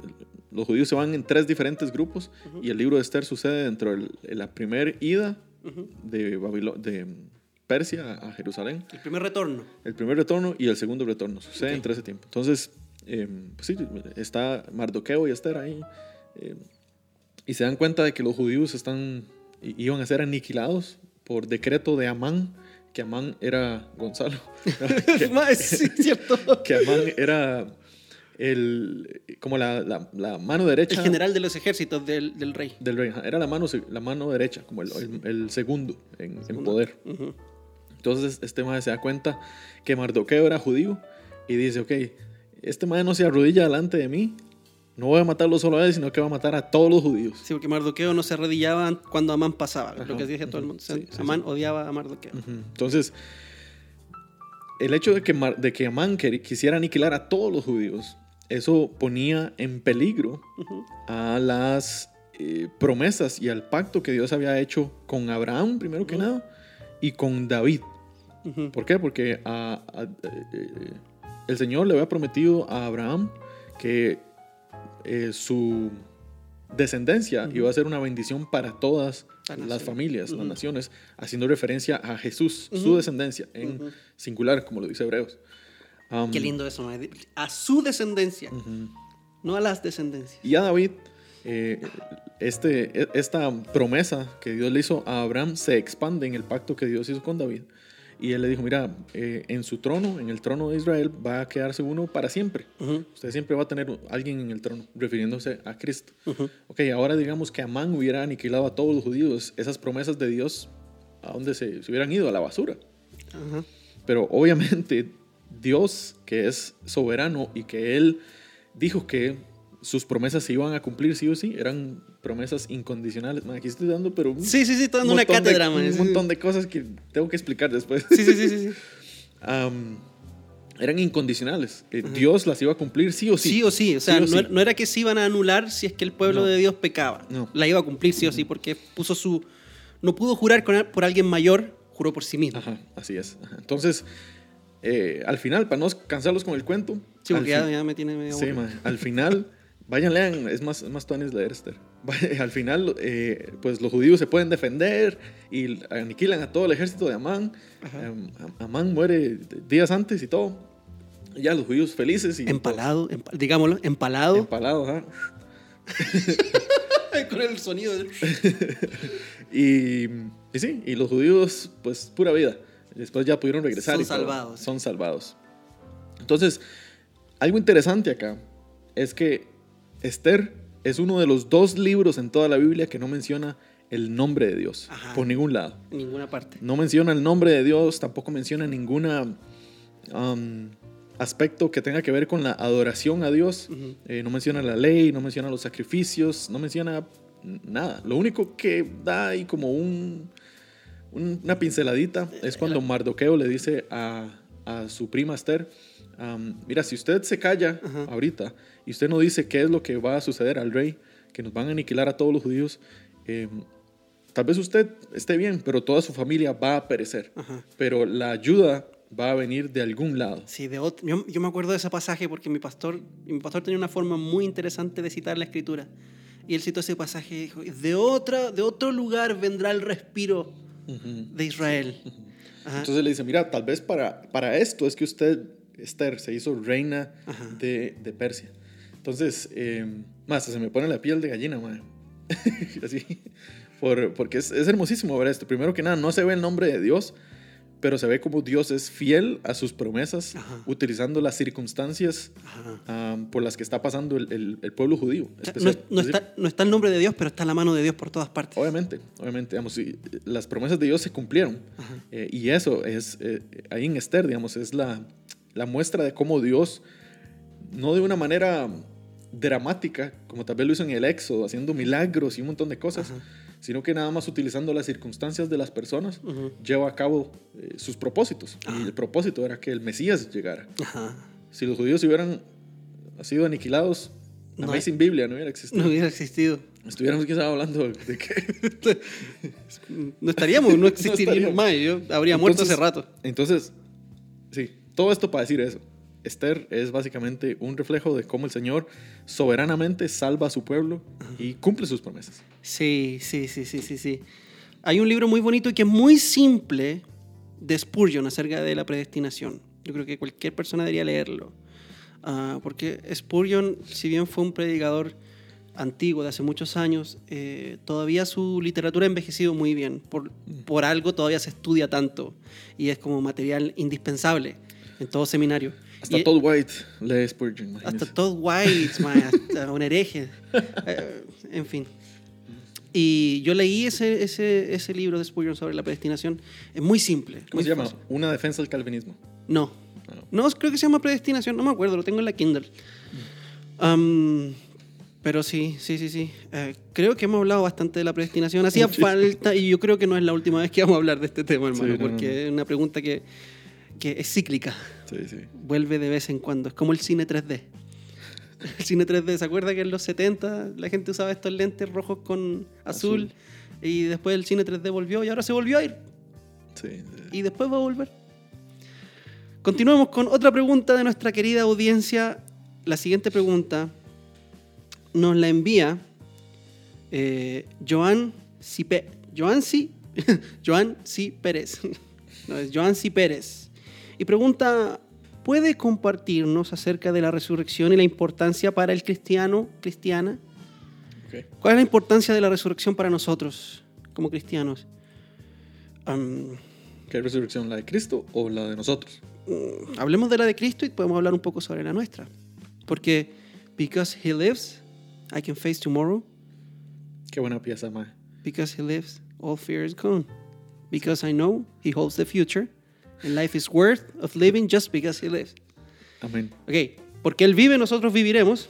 los judíos se van en tres diferentes grupos y el libro de Esther sucede dentro de la primera ida de, Babilo- de Persia a Jerusalén, El primer retorno. el primer retorno y el segundo retorno. Sucede Ok. entre ese tiempo. Entonces, eh, pues sí, está Mardoqueo y Esther ahí eh, y se dan cuenta de que los judíos están, iban a ser aniquilados por decreto de Amán, que Amán era Gonzalo. que- sí, cierto. que Amán era el, como la, la- la mano derecha El general de los ejércitos del, del rey. del rey. Era la mano, la mano derecha, como el, el- el segundo en, en poder. Ujú. Entonces este madre se da cuenta que Mardoqueo era judío y dice, ok, este madre no se arrodilla delante de mí, no voy a matarlo solo a él, sino que va a matar a todos los judíos. Sí, porque Mardoqueo no se arrodillaba cuando Amán pasaba, Ajá. lo que decía todo el mundo. O sea, Sí, sí, Amán sí. odiaba a Mardoqueo. Entonces, el hecho de que, Mar- de que Amán quisiera aniquilar a todos los judíos, eso ponía en peligro a las eh, promesas y al pacto que Dios había hecho con Abraham, primero que nada, y con David. ¿Por qué? Porque a- a- eh, el Señor le había prometido a Abraham que eh, su descendencia iba a ser una bendición para todas La las familias, las naciones, haciendo referencia a Jesús, su descendencia, en singular, como lo dice Hebreos. Um, Qué lindo eso. A su descendencia, no a las descendencias. Y a David, eh, este, e- esta promesa que Dios le hizo a Abraham se expande en el pacto que Dios hizo con David. Y él le dijo, mira, eh, en su trono, en el trono de Israel, va a quedarse uno para siempre. Ujú, Usted siempre va a tener alguien en el trono, refiriéndose a Cristo. ujú. Ok, ahora digamos que Amán hubiera aniquilado a todos los judíos, esas promesas de Dios, ¿a dónde se, se hubieran ido? A la basura. Ajá. Pero obviamente Dios, que es soberano y que Él dijo que sus promesas se iban a cumplir sí o sí, eran promesas incondicionales. Man, aquí estoy dando, pero un, Sí, sí, sí, estoy dando una montón de- cátedra, mae. un montón de cosas que tengo que explicar después. Sí, sí, sí, sí. sí. Am, eran incondicionales. Dios las iba a cumplir sí o sí. Sí o sí, o sea, Sí o no, sí. era- no era que se iban a anular si es que el pueblo No. de Dios pecaba. No. La iba a cumplir sí o sí, porque puso su. No pudo jurar por alguien mayor, juró por sí mismo. Ajá, así es. Ajá. Entonces, eh, al final, para no cansarlos con el cuento. Sí, porque ya, ya me tiene medio. Sí, man. Al final, vayan, lean, es más, es más tuanis leer Esther. Al final, eh, pues los judíos se pueden defender y aniquilan a todo el ejército de Amán. Amán muere días antes y todo. Ya los judíos felices y Empalado, empa- digámoslo, empalado. empalados. ajá. con el sonido. del- Y, y sí, y los judíos, pues pura vida. Después ya pudieron regresar. Son y todo. salvados. Son salvados. Entonces, algo interesante acá es que Esther es uno de los dos libros en toda la Biblia que no menciona el nombre de Dios Ajá. por ningún lado. En ninguna parte. No menciona el nombre de Dios, tampoco menciona ninguna um, aspecto que tenga que ver con la adoración a Dios. Eh, no menciona la ley, no menciona los sacrificios, no menciona nada. Lo único que da ahí como un, un- una pinceladita es cuando Mardoqueo le dice a, a su prima Esther, um, mira, si usted se calla Ajá. ahorita y usted no dice qué es lo que va a suceder al rey, que nos van a aniquilar a todos los judíos, eh, tal vez usted esté bien, pero toda su familia va a perecer. Ajá. Pero la ayuda va a venir de algún lado. Sí, de ot- yo, yo me acuerdo de ese pasaje porque mi pastor, mi pastor tenía una forma muy interesante de citar la escritura. Y él citó ese pasaje y dijo, de, otra, de otro lugar vendrá el respiro de Israel. Entonces le dice, mira, tal vez para, para esto es que usted, Esther, se hizo reina de, de Persia. Entonces, eh, más, se me pone la piel de gallina, madre. Así. Por, porque es, es hermosísimo ver esto. Primero que nada, no se ve el nombre de Dios, pero se ve como Dios es fiel a sus promesas, Ajá. utilizando las circunstancias ah, por las que está pasando el, el- el pueblo judío. O sea, no, es- no está, no está el nombre de Dios, pero está la mano de Dios por todas partes. Obviamente, obviamente, digamos, las promesas de Dios se cumplieron. Eh, y eso es, eh, ahí en Esther, digamos, es la, la muestra de cómo Dios, no de una manera dramática, como tal vez lo hizo en el Éxodo, haciendo milagros y un montón de cosas, Ajá. sino que nada más utilizando las circunstancias de las personas, lleva a cabo eh, sus propósitos. Ajá. Y el propósito era que el Mesías llegara. Ajá. Si los judíos hubieran sido aniquilados, No no hay- Amazing Biblia no hubiera existido. No hubiera existido. Estuviéramos quizás hablando de que No estaríamos, no existiríamos estaríamos. más. Yo habría muerto hace Entonces- rato. Entonces, sí, todo esto para decir eso. Esther es básicamente un reflejo de cómo el Señor soberanamente salva a su pueblo y cumple sus promesas. Sí, sí, sí, sí, sí, sí. Hay un libro muy bonito y que es muy simple de Spurgeon acerca de la predestinación. Yo creo que cualquier persona debería leerlo. Ah, porque Spurgeon, si bien fue un predicador antiguo de hace muchos años, eh, todavía su literatura ha envejecido muy bien. Por, por algo todavía se estudia tanto y es como material indispensable en todo seminario. Hasta Y- Todd White lee Spurgeon, hasta imagínese. Todd White, man, hasta un hereje. Eh, en fin. Y yo leí ese, ese, ese libro de Spurgeon sobre la predestinación. Es muy simple. ¿Cómo muy se llama? fácil. Una defensa del calvinismo. No. No. No, creo que se llama predestinación. No me acuerdo, lo tengo en la Kindle. Am, pero sí, sí, sí, sí. Eh, creo que hemos hablado bastante de la predestinación. Hacía falta, y yo creo que no es la última vez que vamos a hablar de este tema, hermano, Sí, no, porque no. es una pregunta que, que es cíclica. Sí, sí. Vuelve de vez en cuando. Es como el cine 3D. El cine 3D, ¿se acuerda que en los 70 la gente usaba estos lentes rojos con azul, Azul. y después el cine 3D volvió y ahora se volvió a ir Sí, sí. y después va a volver? Continuamos con otra pregunta de nuestra querida audiencia. La siguiente pregunta nos la envía eh, Joan Cipe, Joan C. Joan C. Pérez. No, es Joan C. Pérez. Y pregunta, ¿puede compartirnos acerca de la resurrección y la importancia para el cristiano, cristiana? Ok. ¿Cuál es la importancia de la resurrección para nosotros como cristianos? Am, ¿Qué resurrección? ¿La de Cristo o la de nosotros? mm, hablemos de la de Cristo y podemos hablar un poco sobre la nuestra. Porque, because he lives, I can face tomorrow. Qué buena pieza, mae. Because he lives, all fear is gone. Because I know he holds the future, and life is worth of living just because he lives. Amén. Ok, porque Él vive, nosotros viviremos.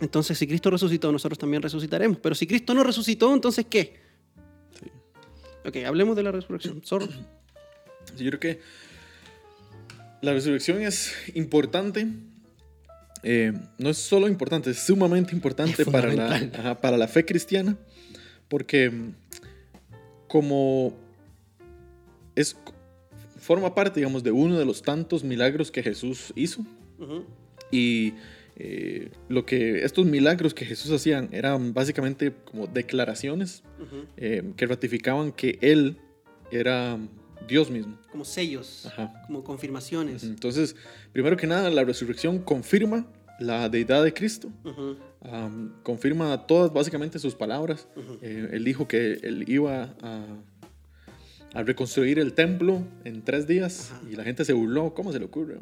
Entonces, si Cristo resucitó, nosotros también resucitaremos. Pero si Cristo no resucitó, entonces ¿qué? Sí. Ok, hablemos de la resurrección. Sí, Yo creo que la resurrección es importante. eh, no es solo importante, es sumamente importante Es para la, ajá, para la fe cristiana, porque mm, como es, forma parte, digamos, de uno de los tantos milagros que Jesús hizo, y eh, lo que estos milagros que Jesús hacían eran básicamente como declaraciones eh, que ratificaban que Él era Dios mismo. Como sellos, Ajá. como confirmaciones. Entonces, primero que nada, la resurrección confirma la deidad de Cristo, confirma todas básicamente sus palabras. Eh, él dijo que él iba a, a reconstruir el templo en tres días Ajá. y la gente se burló. ¿Cómo se le ocurre?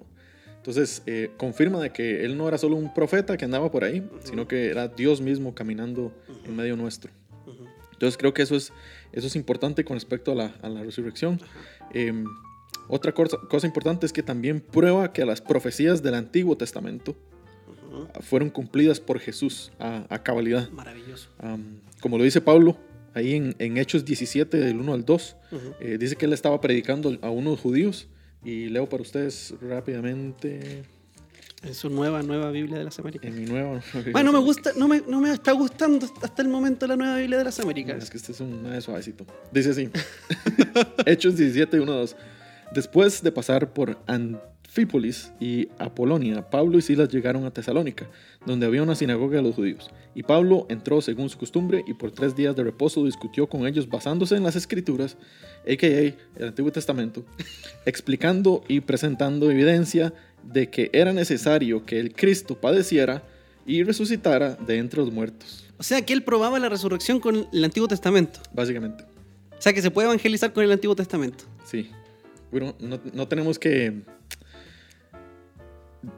Entonces, eh, confirma de que él no era solo un profeta que andaba por ahí, sino que era Dios mismo caminando en medio nuestro. Ujú. Entonces creo que eso es, eso es importante con respecto a la, a la resurrección. Eh, otra cosa, cosa importante es que también prueba que las profecías del Antiguo Testamento fueron cumplidas por Jesús a, a cabalidad. Maravilloso. Am, como lo dice Pablo ahí en, en Hechos 17, del 1 al 2, Ujú. eh, dice que él estaba predicando a unos judíos. Y leo para ustedes rápidamente En su nueva, nueva Biblia de las Américas. en mi nueva... Bueno, me gusta, no me, no me está gustando hasta el momento la nueva Biblia de las Américas. Es que este es un de suavecito. Dice así. Hechos 17, 1, 2. Después de pasar por Anfípolis y Apolonia, Pablo y Silas llegaron a Tesalónica, donde había una sinagoga de los judíos. Y Pablo entró según su costumbre y por tres días de reposo discutió con ellos basándose en las escrituras, a.k.a. el Antiguo Testamento, explicando y presentando evidencia de que era necesario que el Cristo padeciera y resucitara de entre los muertos. O sea que él probaba la resurrección con el Antiguo Testamento. Básicamente. O sea que se puede evangelizar con el Antiguo Testamento. Sí. Bueno, no, no tenemos que.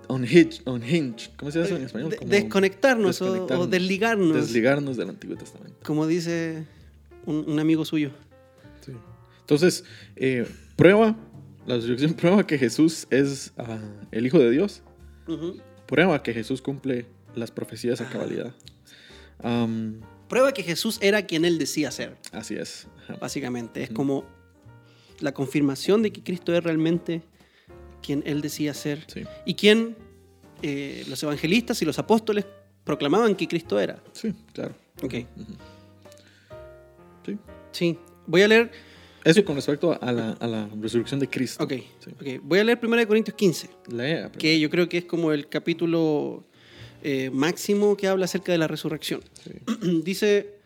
Unhinge, unhinge. ¿Cómo se dice en español? De- Como desconectarnos, o- desligarnos. Desligarnos del Antiguo Testamento. como dice un, un amigo suyo. Sí. Entonces, eh, prueba, la resurrección prueba que Jesús es ah, el Hijo de Dios. Prueba que Jesús cumple las profecías a cabalidad. Prueba que Jesús era quien él decía ser, así es. Ajá. básicamente. Es como la confirmación de que Cristo es realmente quien él decía ser. Sí. Y quien eh, los evangelistas y los apóstoles proclamaban que Cristo era. Sí, claro. Ok. Sí. Sí. Voy a leer. Eso con respecto a la, a la resurrección de Cristo. Ok. Sí. ok. Voy a leer 1 Corintios 15. Lea. que yo creo que es como el capítulo eh, máximo que habla acerca de la resurrección. Sí. Dice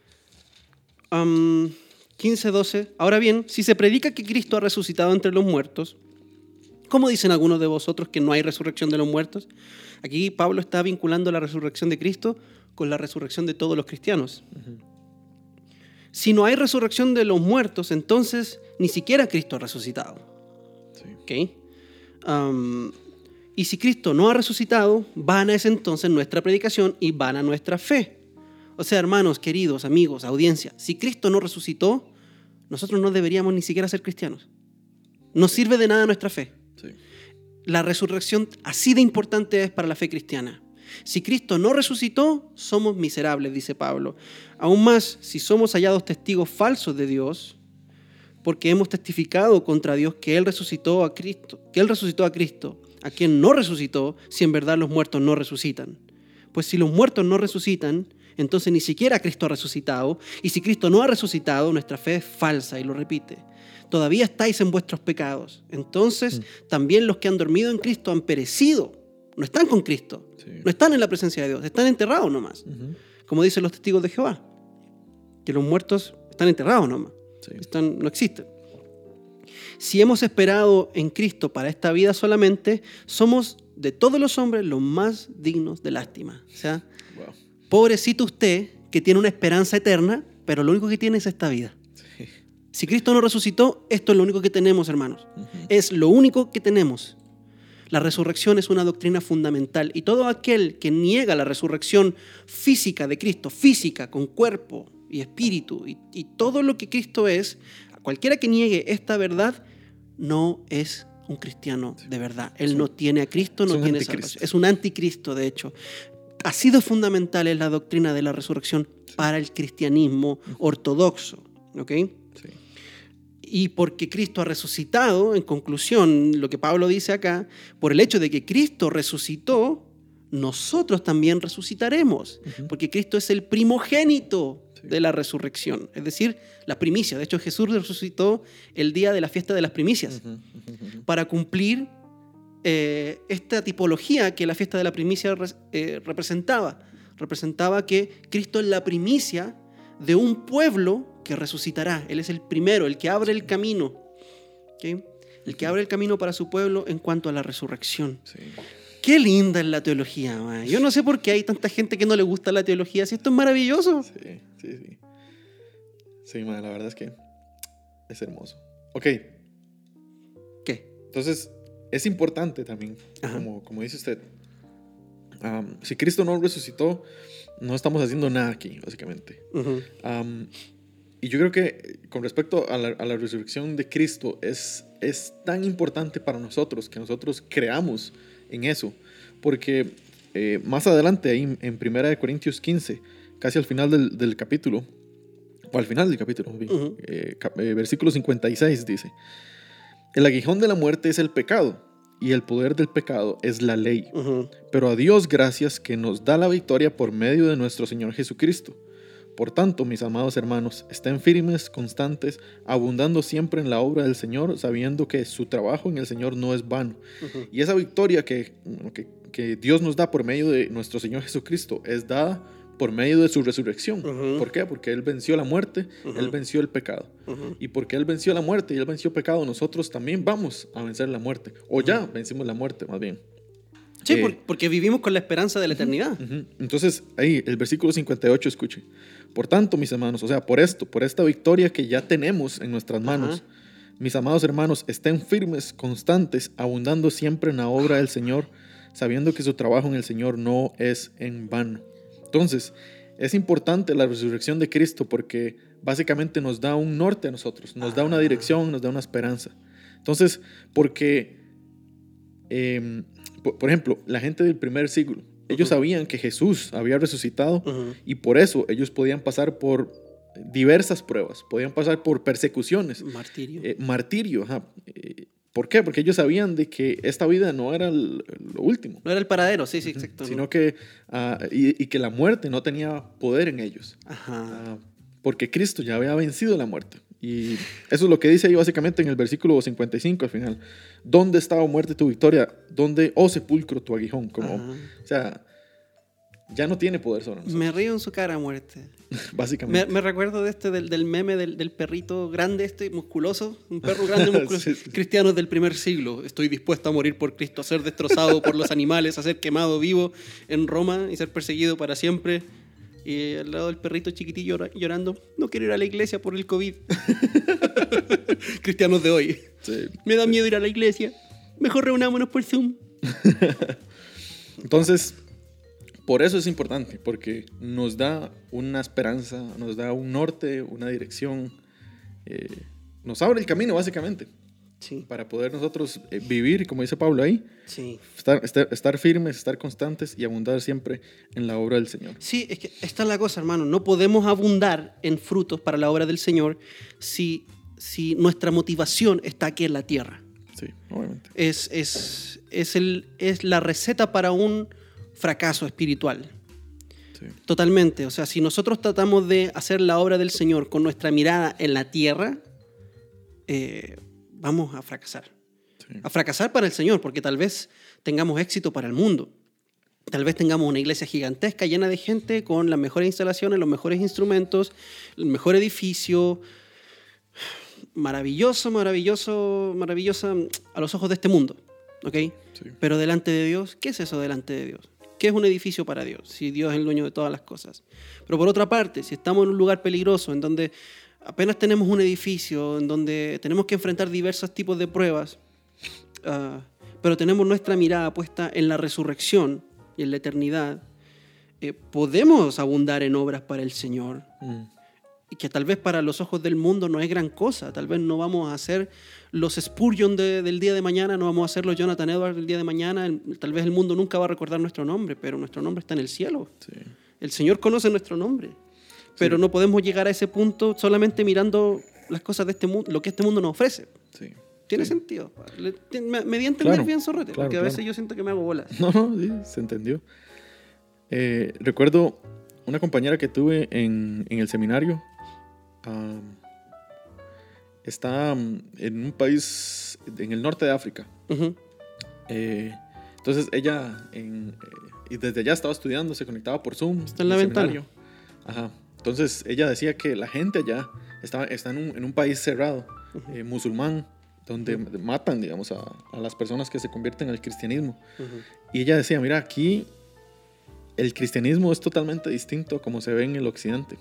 um, 15-12, ahora bien, si se predica que Cristo ha resucitado entre los muertos, ¿cómo dicen algunos de vosotros que no hay resurrección de los muertos? Aquí Pablo está vinculando la resurrección de Cristo con la resurrección de todos los cristianos. Si no hay resurrección de los muertos, entonces ni siquiera Cristo ha resucitado. Sí. ¿ok? Am, y si Cristo no ha resucitado, vana es entonces nuestra predicación y vana nuestra fe. O sea, hermanos, queridos, amigos, audiencia, si Cristo no resucitó, nosotros no deberíamos ni siquiera ser cristianos. No sirve de nada nuestra fe. La resurrección así de importante es para la fe cristiana. Si Cristo no resucitó, somos miserables, dice Pablo. Aún más, si somos hallados testigos falsos de Dios, porque hemos testificado contra Dios que Él resucitó a Cristo, que Él resucitó a Cristo, a quien no resucitó, si en verdad los muertos no resucitan. Pues si los muertos no resucitan, entonces ni siquiera Cristo ha resucitado. Y si Cristo no ha resucitado, nuestra fe es falsa y lo repite. Todavía estáis en vuestros pecados. Entonces también los que han dormido en Cristo han perecido. No están con Cristo. Sí. No están en la presencia de Dios. Están enterrados nomás. Como dicen los testigos de Jehová. Que los muertos están enterrados nomás. Sí. Están, no existen. Si hemos esperado en Cristo para esta vida solamente, somos de todos los hombres los más dignos de lástima. O sea, Wow. pobrecito usted que tiene una esperanza eterna, pero lo único que tiene es esta vida. Si Cristo no resucitó, esto es lo único que tenemos, hermanos. Es lo único que tenemos. La resurrección es una doctrina fundamental y todo aquel que niega la resurrección física de Cristo, física, con cuerpo y espíritu y, y todo lo que Cristo es, cualquiera que niegue esta verdad no es un cristiano de verdad. Él no tiene a Cristo, Es no un tiene salvación. Es un anticristo, de hecho. Ha sido fundamental en la doctrina de la resurrección para el cristianismo ortodoxo. ¿ok? Y porque Cristo ha resucitado, en conclusión, lo que Pablo dice acá, por el hecho de que Cristo resucitó, nosotros también resucitaremos, porque Cristo es el primogénito Sí. de la resurrección, es decir, la primicia. De hecho, Jesús resucitó el día de la fiesta de las primicias, para cumplir eh, esta tipología que la fiesta de la primicia eh, representaba. Representaba que Cristo es la primicia de un pueblo que resucitará. Él es el primero, el que abre el camino. El que abre el camino para su pueblo en cuanto a la resurrección. Sí. Qué linda es la teología, man. Yo no sé por qué hay tanta gente que no le gusta la teología, si esto es maravilloso. Sí, sí, sí. Sí, ma, la verdad es que es hermoso. Ok, ¿Qué? entonces es importante también, como, como dice usted, si Cristo no resucitó, no estamos haciendo nada aquí, básicamente. Y yo creo que eh, con respecto a la, a la resurrección de Cristo, es, es tan importante para nosotros que nosotros creamos en eso. Porque eh, más adelante, ahí en 1 Corintios 15, casi al final del, del capítulo, o al final del capítulo, Ujú. eh, cap- eh, versículo 56 dice, el aguijón de la muerte es el pecado y el poder del pecado es la ley. Pero a Dios gracias que nos da la victoria por medio de nuestro Señor Jesucristo. Por tanto, mis amados hermanos, estén firmes, constantes, abundando siempre en la obra del Señor, sabiendo que su trabajo en el Señor no es vano. Y esa victoria que, que, que Dios nos da por medio de nuestro Señor Jesucristo es dada por medio de su resurrección. ¿Por qué? Porque Él venció la muerte. Él venció el pecado. Y porque Él venció la muerte y Él venció pecado, nosotros también vamos a vencer la muerte. O ya vencimos la muerte, más bien. Sí, Eh, por- porque vivimos con la esperanza de la eternidad. Entonces, ahí, el versículo 58, escuche. Por tanto, mis hermanos, o sea, por esto, por esta victoria que ya tenemos en nuestras manos, mis amados hermanos, estén firmes, constantes, abundando siempre en la obra del Señor, sabiendo que su trabajo en el Señor no es en vano. Entonces, es importante la resurrección de Cristo porque básicamente nos da un norte a nosotros, nos da una dirección, nos da una esperanza. Entonces, porque, em, por, por ejemplo, la gente del primer siglo, ellos Ujú. sabían que Jesús había resucitado Ujú. y por eso ellos podían pasar por diversas pruebas, podían pasar por persecuciones, Martirio. eh, martirio. ajá. Eh, ¿Por qué? Porque ellos sabían de que esta vida no era el- lo último, no era el paradero, sí, sí, exacto. sino que, ah, y, y que la muerte no tenía poder en ellos, Ajá. Ah, porque Cristo ya había vencido la muerte. Y eso es lo que dice ahí básicamente en el versículo 55 al final. ¿Dónde estaba muerte tu victoria? ¿Dónde, oh sepulcro, tu aguijón? Como, Ajá. o sea, ya no tiene poder sobre nosotros, Me río en su cara muerte. Me, básicamente. me recuerdo de este, del, del meme del, del perrito grande, este, musculoso. Un perro grande, musculoso. Sí, sí. Cristianos del primer siglo. Estoy dispuesto a morir por Cristo, a ser destrozado por los animales, a ser quemado vivo en Roma y ser perseguido para siempre. Y al lado del perrito chiquitillo llora- llorando, no quiero ir a la iglesia por el COVID. Cristianos de hoy. Sí. Me da miedo ir a la iglesia. Mejor reunámonos por Zoom. Entonces, por eso es importante, porque nos da una esperanza, nos da un norte, una dirección, eh, nos abre el camino básicamente Sí, para poder nosotros eh, vivir, como dice Pablo ahí, sí. estar, estar, estar firmes, estar constantes y abundar siempre en la obra del Señor. Sí, es que esta es la cosa, hermano. No podemos abundar en frutos para la obra del Señor si, si nuestra motivación está aquí en la tierra. Sí, obviamente. Es, es, es, el, es la receta para un fracaso espiritual. Sí. Totalmente. O sea, si nosotros tratamos de hacer la obra del Señor con nuestra mirada en la tierra, eh, vamos a fracasar. Sí. A fracasar para el Señor, porque tal vez tengamos éxito para el mundo. Tal vez tengamos una iglesia gigantesca llena de gente con las mejores instalaciones, los mejores instrumentos, el mejor edificio. Maravilloso, maravilloso, maravillosa a los ojos de este mundo. ¿Ok? Sí. Pero delante de Dios, ¿qué es eso delante de Dios? ¿Qué es un edificio para Dios? Si Dios es el dueño de todas las cosas. Pero por otra parte, si estamos en un lugar peligroso, en donde apenas tenemos un edificio, en donde tenemos que enfrentar diversos tipos de pruebas, ah, pero tenemos nuestra mirada puesta en la resurrección y en la eternidad, eh, podemos abundar en obras para el Señor, Mm. y que tal vez para los ojos del mundo no es gran cosa. Tal vez no vamos a ser los Spurgeon de- del día de mañana, no vamos a ser los Jonathan Edwards del día de mañana. El- Tal vez el mundo nunca va a recordar nuestro nombre, pero nuestro nombre está en el cielo. Sí. El Señor conoce nuestro nombre. Pero no podemos llegar a ese punto solamente mirando las cosas de este mundo, lo que este mundo nos ofrece. Sí. Tiene Sí. sentido. Me, me di a entender Claro, bien, Zorrete, claro, porque a veces yo siento que me hago bolas. No, no, sí, se entendió. Eh, recuerdo una compañera que tuve en, en el seminario. am, está en un país en el norte de África. Eh, entonces ella, en, eh, y desde allá estaba estudiando, se conectaba por Zoom. Está en la ventana. seminario. Ajá. Entonces ella decía que la gente allá estaba, está en un, en un país cerrado, eh, musulmán, donde matan, digamos, a, a las personas que se convierten al cristianismo. Y ella decía, mira, aquí el cristianismo es totalmente distinto a como se ve en el occidente.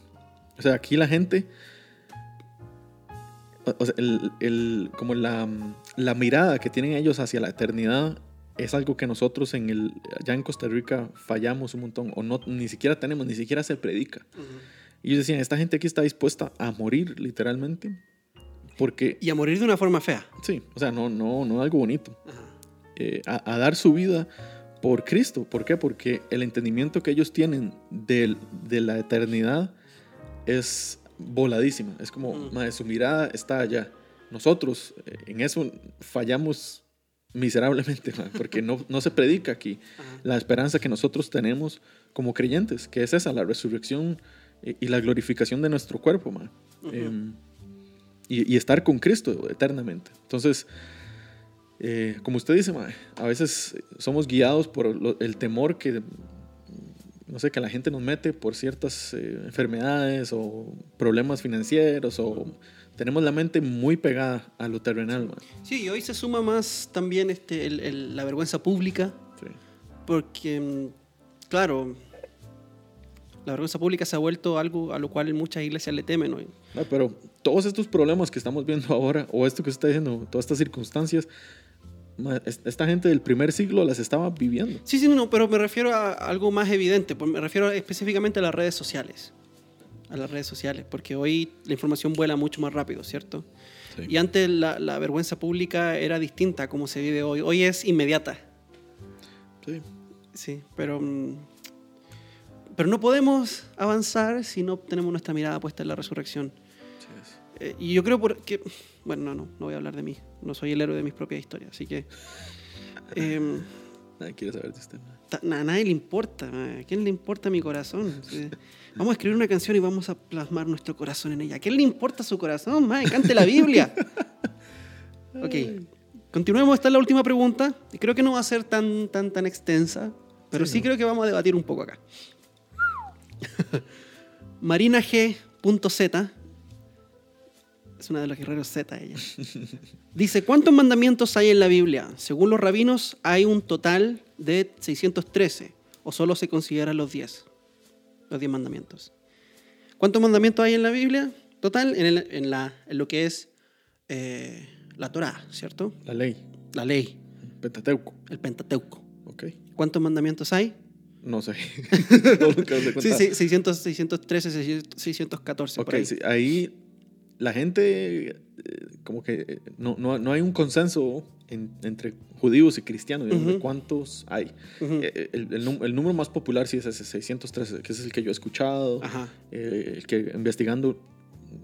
O sea, aquí la gente, o- o sea, el- el- como la, la mirada que tienen ellos hacia la eternidad es algo que nosotros en el, allá en Costa Rica fallamos un montón, o no, ni siquiera tenemos, ni siquiera se predica. Y ellos decían, esta gente aquí está dispuesta a morir literalmente, porque, Y a morir de una forma fea. sí, o sea, no, no, no algo bonito eh, a, a dar su vida por Cristo. ¿Por qué? Porque el entendimiento que ellos tienen del- de, la eternidad es voladísima. Es como, Mm. "Mae, su mirada está allá. Nosotros eh, en eso fallamos miserablemente, mae, porque no, no se predica aquí Ajá. la esperanza que nosotros tenemos como creyentes, que es esa, la resurrección y, y la glorificación de nuestro cuerpo. Ujú. Em, y, y estar con Cristo eternamente. Entonces, eh, como usted dice, mae, a veces somos guiados por lo- el temor que, no sé, que la gente nos mete por ciertas eh, enfermedades o problemas financieros o tenemos la mente muy pegada a lo terrenal. mae. Sí, y hoy se suma más también este, el- el- la vergüenza pública, Sí. porque, claro, la vergüenza pública se ha vuelto algo a lo cual muchas iglesias le temen hoy. No, pero todos estos problemas que estamos viendo ahora, o esto que usted está diciendo, todas estas circunstancias, esta gente del primer siglo las estaba viviendo. Sí, sí, no, pero me refiero a algo más evidente, pues me refiero específicamente a las redes sociales. A las redes sociales, porque hoy la información vuela mucho más rápido, ¿cierto? Sí. Y antes la, la vergüenza pública era distinta a como se vive hoy. Hoy es inmediata. Sí. Sí, pero, mm, pero no podemos avanzar si no tenemos nuestra mirada puesta en la resurrección. Sí. Eh, y yo creo por- que, bueno, no, no, no voy a hablar de mí. No soy el héroe de mis propias historias, así que... em, Nadie quiere saber de ta- na- a nadie le importa. ¿A quién le importa mi corazón? Vamos a escribir una canción y vamos a plasmar nuestro corazón en ella. ¿A quién le importa su corazón? ma? Cante la Biblia. Ok. Continuemos. Esta es la última pregunta. Y creo que no va a ser tan, tan, tan extensa. Pero sí, Sí, ¿no? creo que vamos a debatir un poco acá. Marina G.Z. Es una de los guerreros Z ella. Dice, ¿cuántos mandamientos hay en la Biblia? Según los rabinos hay un total de 613 o solo se consideran los 10, los 10 mandamientos. ¿Cuántos mandamientos hay en la Biblia? Total, en, el- en la, en lo que es eh, la Torá, ¿cierto? La ley. La ley, Pentateuco. el Pentateuco. Ok. ¿Cuántos mandamientos hay? No sé. no, Sí, sí, 600, 613, 600, 614. por Ok, ahí. sí, ahí la gente, eh, como que eh, no, no, no hay un consenso en- entre judíos y cristianos digamos, de Ujú. cuántos hay. Ujú. Eh, el, el num- el número más popular sí es ese 613, que es el que yo he escuchado, el que investigando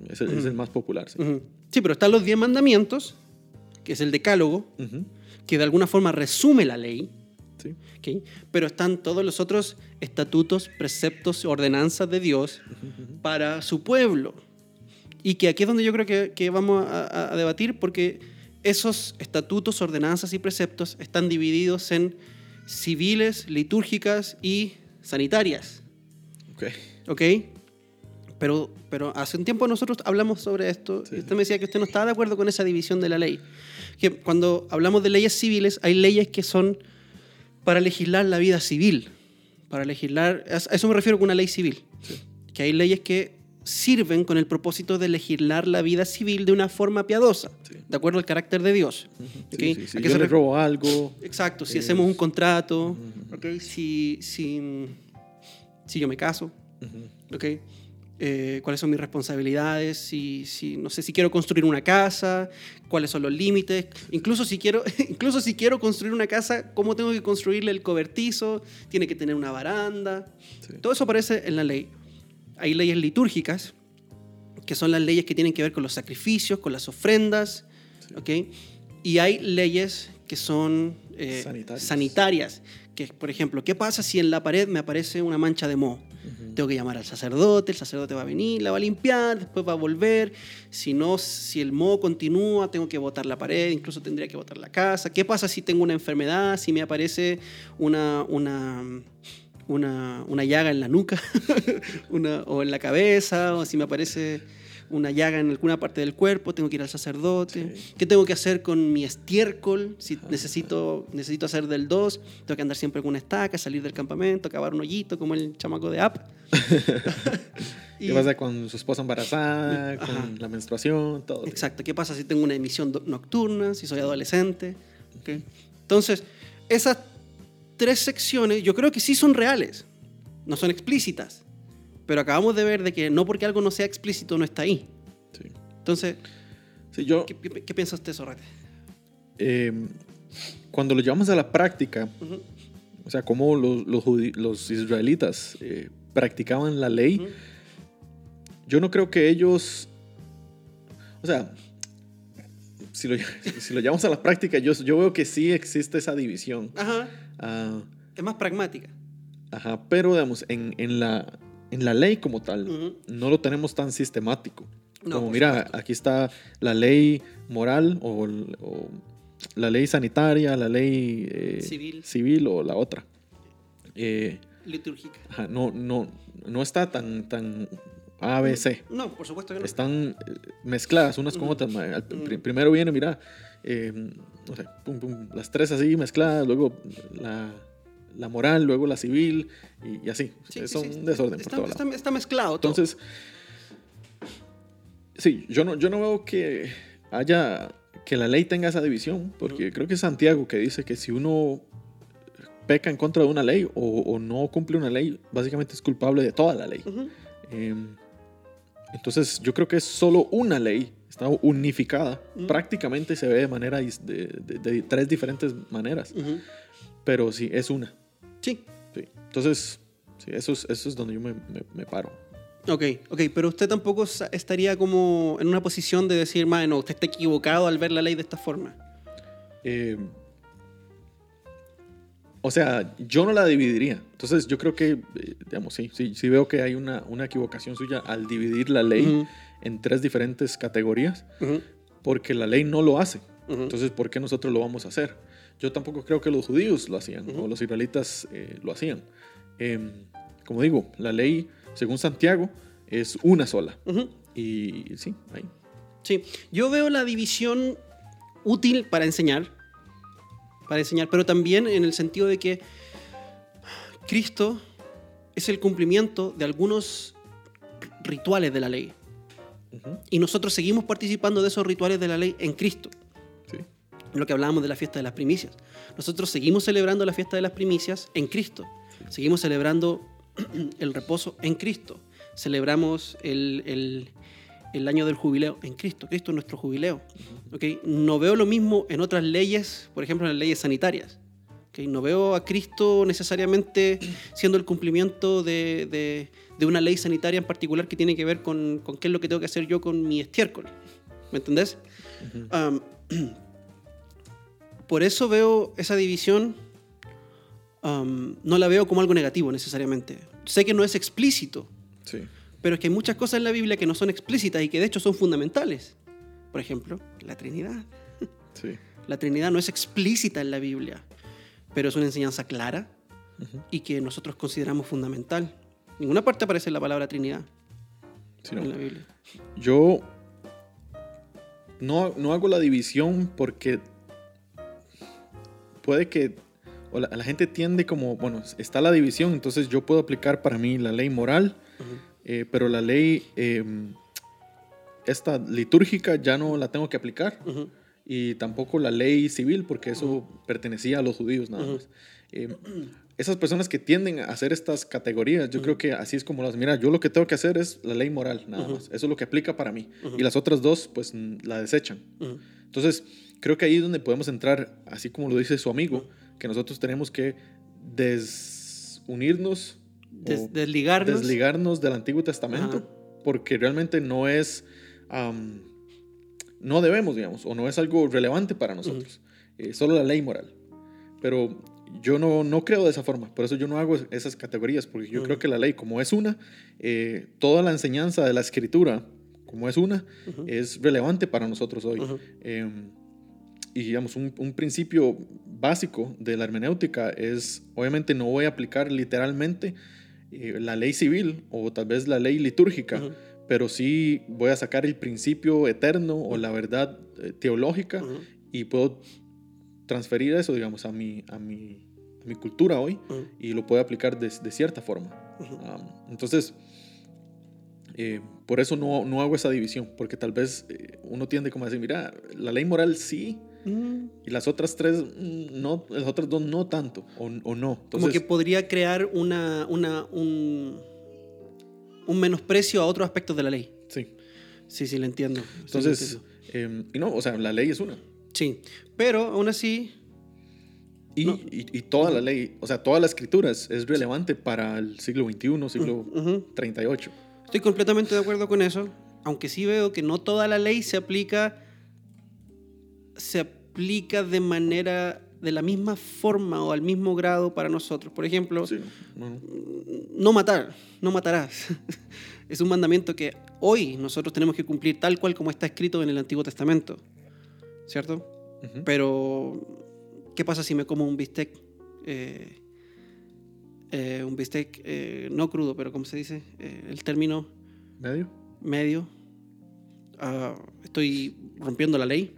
es el, es el más popular. Sí. Sí, pero están los 10 mandamientos, que es el decálogo, que de alguna forma resume la ley. Sí. ¿ok? Pero están todos los otros estatutos, preceptos, ordenanzas de Dios para su pueblo. Y que aquí es donde yo creo que, que vamos a, a debatir, porque esos estatutos, ordenanzas y preceptos están divididos en civiles, litúrgicas y sanitarias. Ok. ¿Ok? Pero, pero hace un tiempo nosotros hablamos sobre esto Sí, y usted me decía que usted no estaba de acuerdo con esa división de la ley. Que cuando hablamos de leyes civiles, hay leyes que son para legislar la vida civil. Para legislar, a eso me refiero con una ley civil. Que hay leyes que sirven con el propósito de legislar la vida civil de una forma piadosa, Sí. de acuerdo al carácter de Dios. Sí, ¿Ok? sí, sí. ¿A qué Yo se le robo algo. Exacto, si Eh, hacemos un contrato, si, si, si yo me caso. ¿ok? Eh, cuáles son mis responsabilidades, si, si, no sé, si quiero construir una casa, cuáles son los límites, incluso si, quiero, incluso si quiero construir una casa, cómo tengo que construirle el cobertizo, tiene que tener una baranda, Sí. todo eso aparece en la ley. Hay leyes litúrgicas, que son las leyes que tienen que ver con los sacrificios, con las ofrendas, Sí. ¿ok? Y hay leyes que son eh, Sanitarias. sanitarias, que por ejemplo, ¿qué pasa si en la pared me aparece una mancha de moho? Tengo que llamar al sacerdote, el sacerdote va a venir, la va a limpiar, después va a volver. Si no, si el moho continúa, tengo que botar la pared, incluso tendría que botar la casa. ¿Qué pasa si tengo una enfermedad, si me aparece una, una, una, una llaga en la nuca o en la cabeza, o si me aparece una llaga en alguna parte del cuerpo, tengo que ir al sacerdote. Sí. ¿Qué tengo que hacer con mi estiércol? Si necesito, necesito hacer del 2, tengo que andar siempre con una estaca, salir del campamento, cavar un hoyito como el chamaco de App. ¿Qué pasa con su esposa embarazada, Ajá. con la menstruación, todo? Exacto. ¿Qué pasa si tengo una emisión nocturna, si soy adolescente? Entonces, esas tres secciones yo creo que sí son reales, no son explícitas. Pero acabamos de ver de que no porque algo no sea explícito no está ahí. Sí. Entonces, Sí, yo, ¿qué, qué- qué piensa usted, Sorrete? eh, cuando lo llevamos a la práctica, Ujú, o sea, cómo los, los, israelitas eh, practicaban la ley, yo no creo que ellos, o sea, si lo, si lo llevamos a la práctica, yo, yo veo que sí existe esa división. Ajá. Ah, Es más pragmática. ajá, pero digamos, en, en, la, en la ley como tal, no lo tenemos tan sistemático. No, como mira, supuesto. aquí está la ley moral o, la ley sanitaria, la ley eh, Civil. civil o la otra. Eh, Litúrgica. ajá, no, no, no está tan, tan A, B, C. No, por supuesto que no. Están eh, mezcladas unas con otras. Al- Primero viene, mira, eh, no sé, pum, pum, las tres así mezcladas, luego la, la moral, luego la civil y, y así. Sí, es sí, un sí. desorden está, por todo está- lado. está mezclado todo. Entonces, sí, yo no, yo no veo que haya, que la ley tenga esa división, porque creo que es Santiago que dice que si uno peca en contra de una ley o, o no cumple una ley, básicamente es culpable de toda la ley. Em, entonces, yo creo que es solo una ley, está unificada, prácticamente se ve de manera de, de- de tres diferentes maneras, pero sí, es una. Sí. sí. Entonces, sí, eso es, eso es donde yo me, me- me paro. Ok, ok, pero usted tampoco estaría como en una posición de decir, "Mae, no, usted está equivocado al ver la ley de esta forma. Eh, o sea, yo no la dividiría. Entonces, yo creo que, eh, digamos, sí, sí, sí veo que hay una, una equivocación suya al dividir la ley Ujú, en tres diferentes categorías, porque la ley no lo hace. Entonces, ¿por qué nosotros lo vamos a hacer? Yo tampoco creo que los judíos lo hacían o los israelitas eh, lo hacían. Em, como digo, la ley, según Santiago, es una sola. Y sí, ahí. Sí, yo veo la división útil para enseñar, para enseñar, pero también en el sentido de que Cristo es el cumplimiento de algunos rituales de la ley y nosotros seguimos participando de esos rituales de la ley en Cristo. Lo que hablábamos de la fiesta de las primicias. Nosotros seguimos celebrando la fiesta de las primicias en Cristo. Seguimos celebrando el reposo en Cristo. Celebramos el, el- el año del jubileo en Cristo. Cristo es nuestro jubileo. ¿ok? No veo lo mismo en otras leyes, por ejemplo en las leyes sanitarias. ¿ok? No veo a Cristo necesariamente siendo el cumplimiento de, de- de una ley sanitaria en particular que tiene que ver con, con qué es lo que tengo que hacer yo con mi estiércol. ¿Me entendés? Ujú. Por eso veo esa división um, no la veo como algo negativo necesariamente. Sé que no es explícito, Sí. pero es que hay muchas cosas en la Biblia que no son explícitas y que de hecho son fundamentales. Por ejemplo, la Trinidad. Sí. La Trinidad no es explícita en la Biblia, pero es una enseñanza clara y que nosotros consideramos fundamental. En ninguna parte aparece la palabra Trinidad Sí, no. en la Biblia. Yo no, no hago la división porque puede que o la, la gente tiende como, bueno, está la división, entonces yo puedo aplicar para mí la ley moral, eh, pero la ley eh, esta litúrgica ya no la tengo que aplicar. Y tampoco la ley civil porque eso pertenecía a los judíos nada más. Eh, esas personas que tienden a hacer estas categorías, yo creo que así es como las mira, yo lo que tengo que hacer es la ley moral, nada más. Eso es lo que aplica para mí. Y las otras dos, pues la desechan. Entonces, creo que ahí es donde podemos entrar, así como lo dice su amigo, que nosotros tenemos que desunirnos, Des- desligarnos. desligarnos del Antiguo Testamento, Ajá. porque realmente no es, am, no debemos, digamos, o no es algo relevante para nosotros, Eh, solo la ley moral. Pero yo no, no creo de esa forma, por eso yo no hago es- esas categorías, porque yo Ujú. creo que la ley, como es una, eh, toda la enseñanza de la escritura, como es una, Ujú. es relevante para nosotros hoy. Eh, y digamos, un, un principio básico de la hermenéutica es, obviamente no voy a aplicar literalmente eh, la ley civil o tal vez la ley litúrgica, pero sí voy a sacar el principio eterno o la verdad eh, teológica y puedo transferir eso, digamos, a mi, a mi, a mi cultura hoy y lo puedo aplicar de, de cierta forma. Um, entonces, eh, por eso no, no hago esa división, porque tal vez eh, uno tiende como a decir, mira, la ley moral sí, Mm. y las otras tres mm, no, las otras dos no tanto, o, o no. Como que podría crear una, una, un, un menosprecio a otros aspectos de la ley. sí. Sí, sí, lo entiendo. Sí, lo Entonces, entiendo. eh, y no, o sea, la ley es una. Sí, pero aún así, Y, No. y, y toda la ley, o sea, toda la escritura es, es relevante para el siglo XXI, siglo ujú, 38. estoy completamente de acuerdo con eso, aunque sí veo que no toda la ley se aplica, se aplica de manera, de la misma forma o al mismo grado para nosotros. Por ejemplo, Sí, no, matar, no matarás. es un mandamiento que hoy nosotros tenemos que cumplir tal cual como está escrito en el Antiguo Testamento, ¿cierto? Pero, ¿qué pasa si me como un bistec? eh, eh, un bistec eh, no crudo, pero ¿cómo se dice? El término ¿Medio? medio. Ah, estoy rompiendo la ley.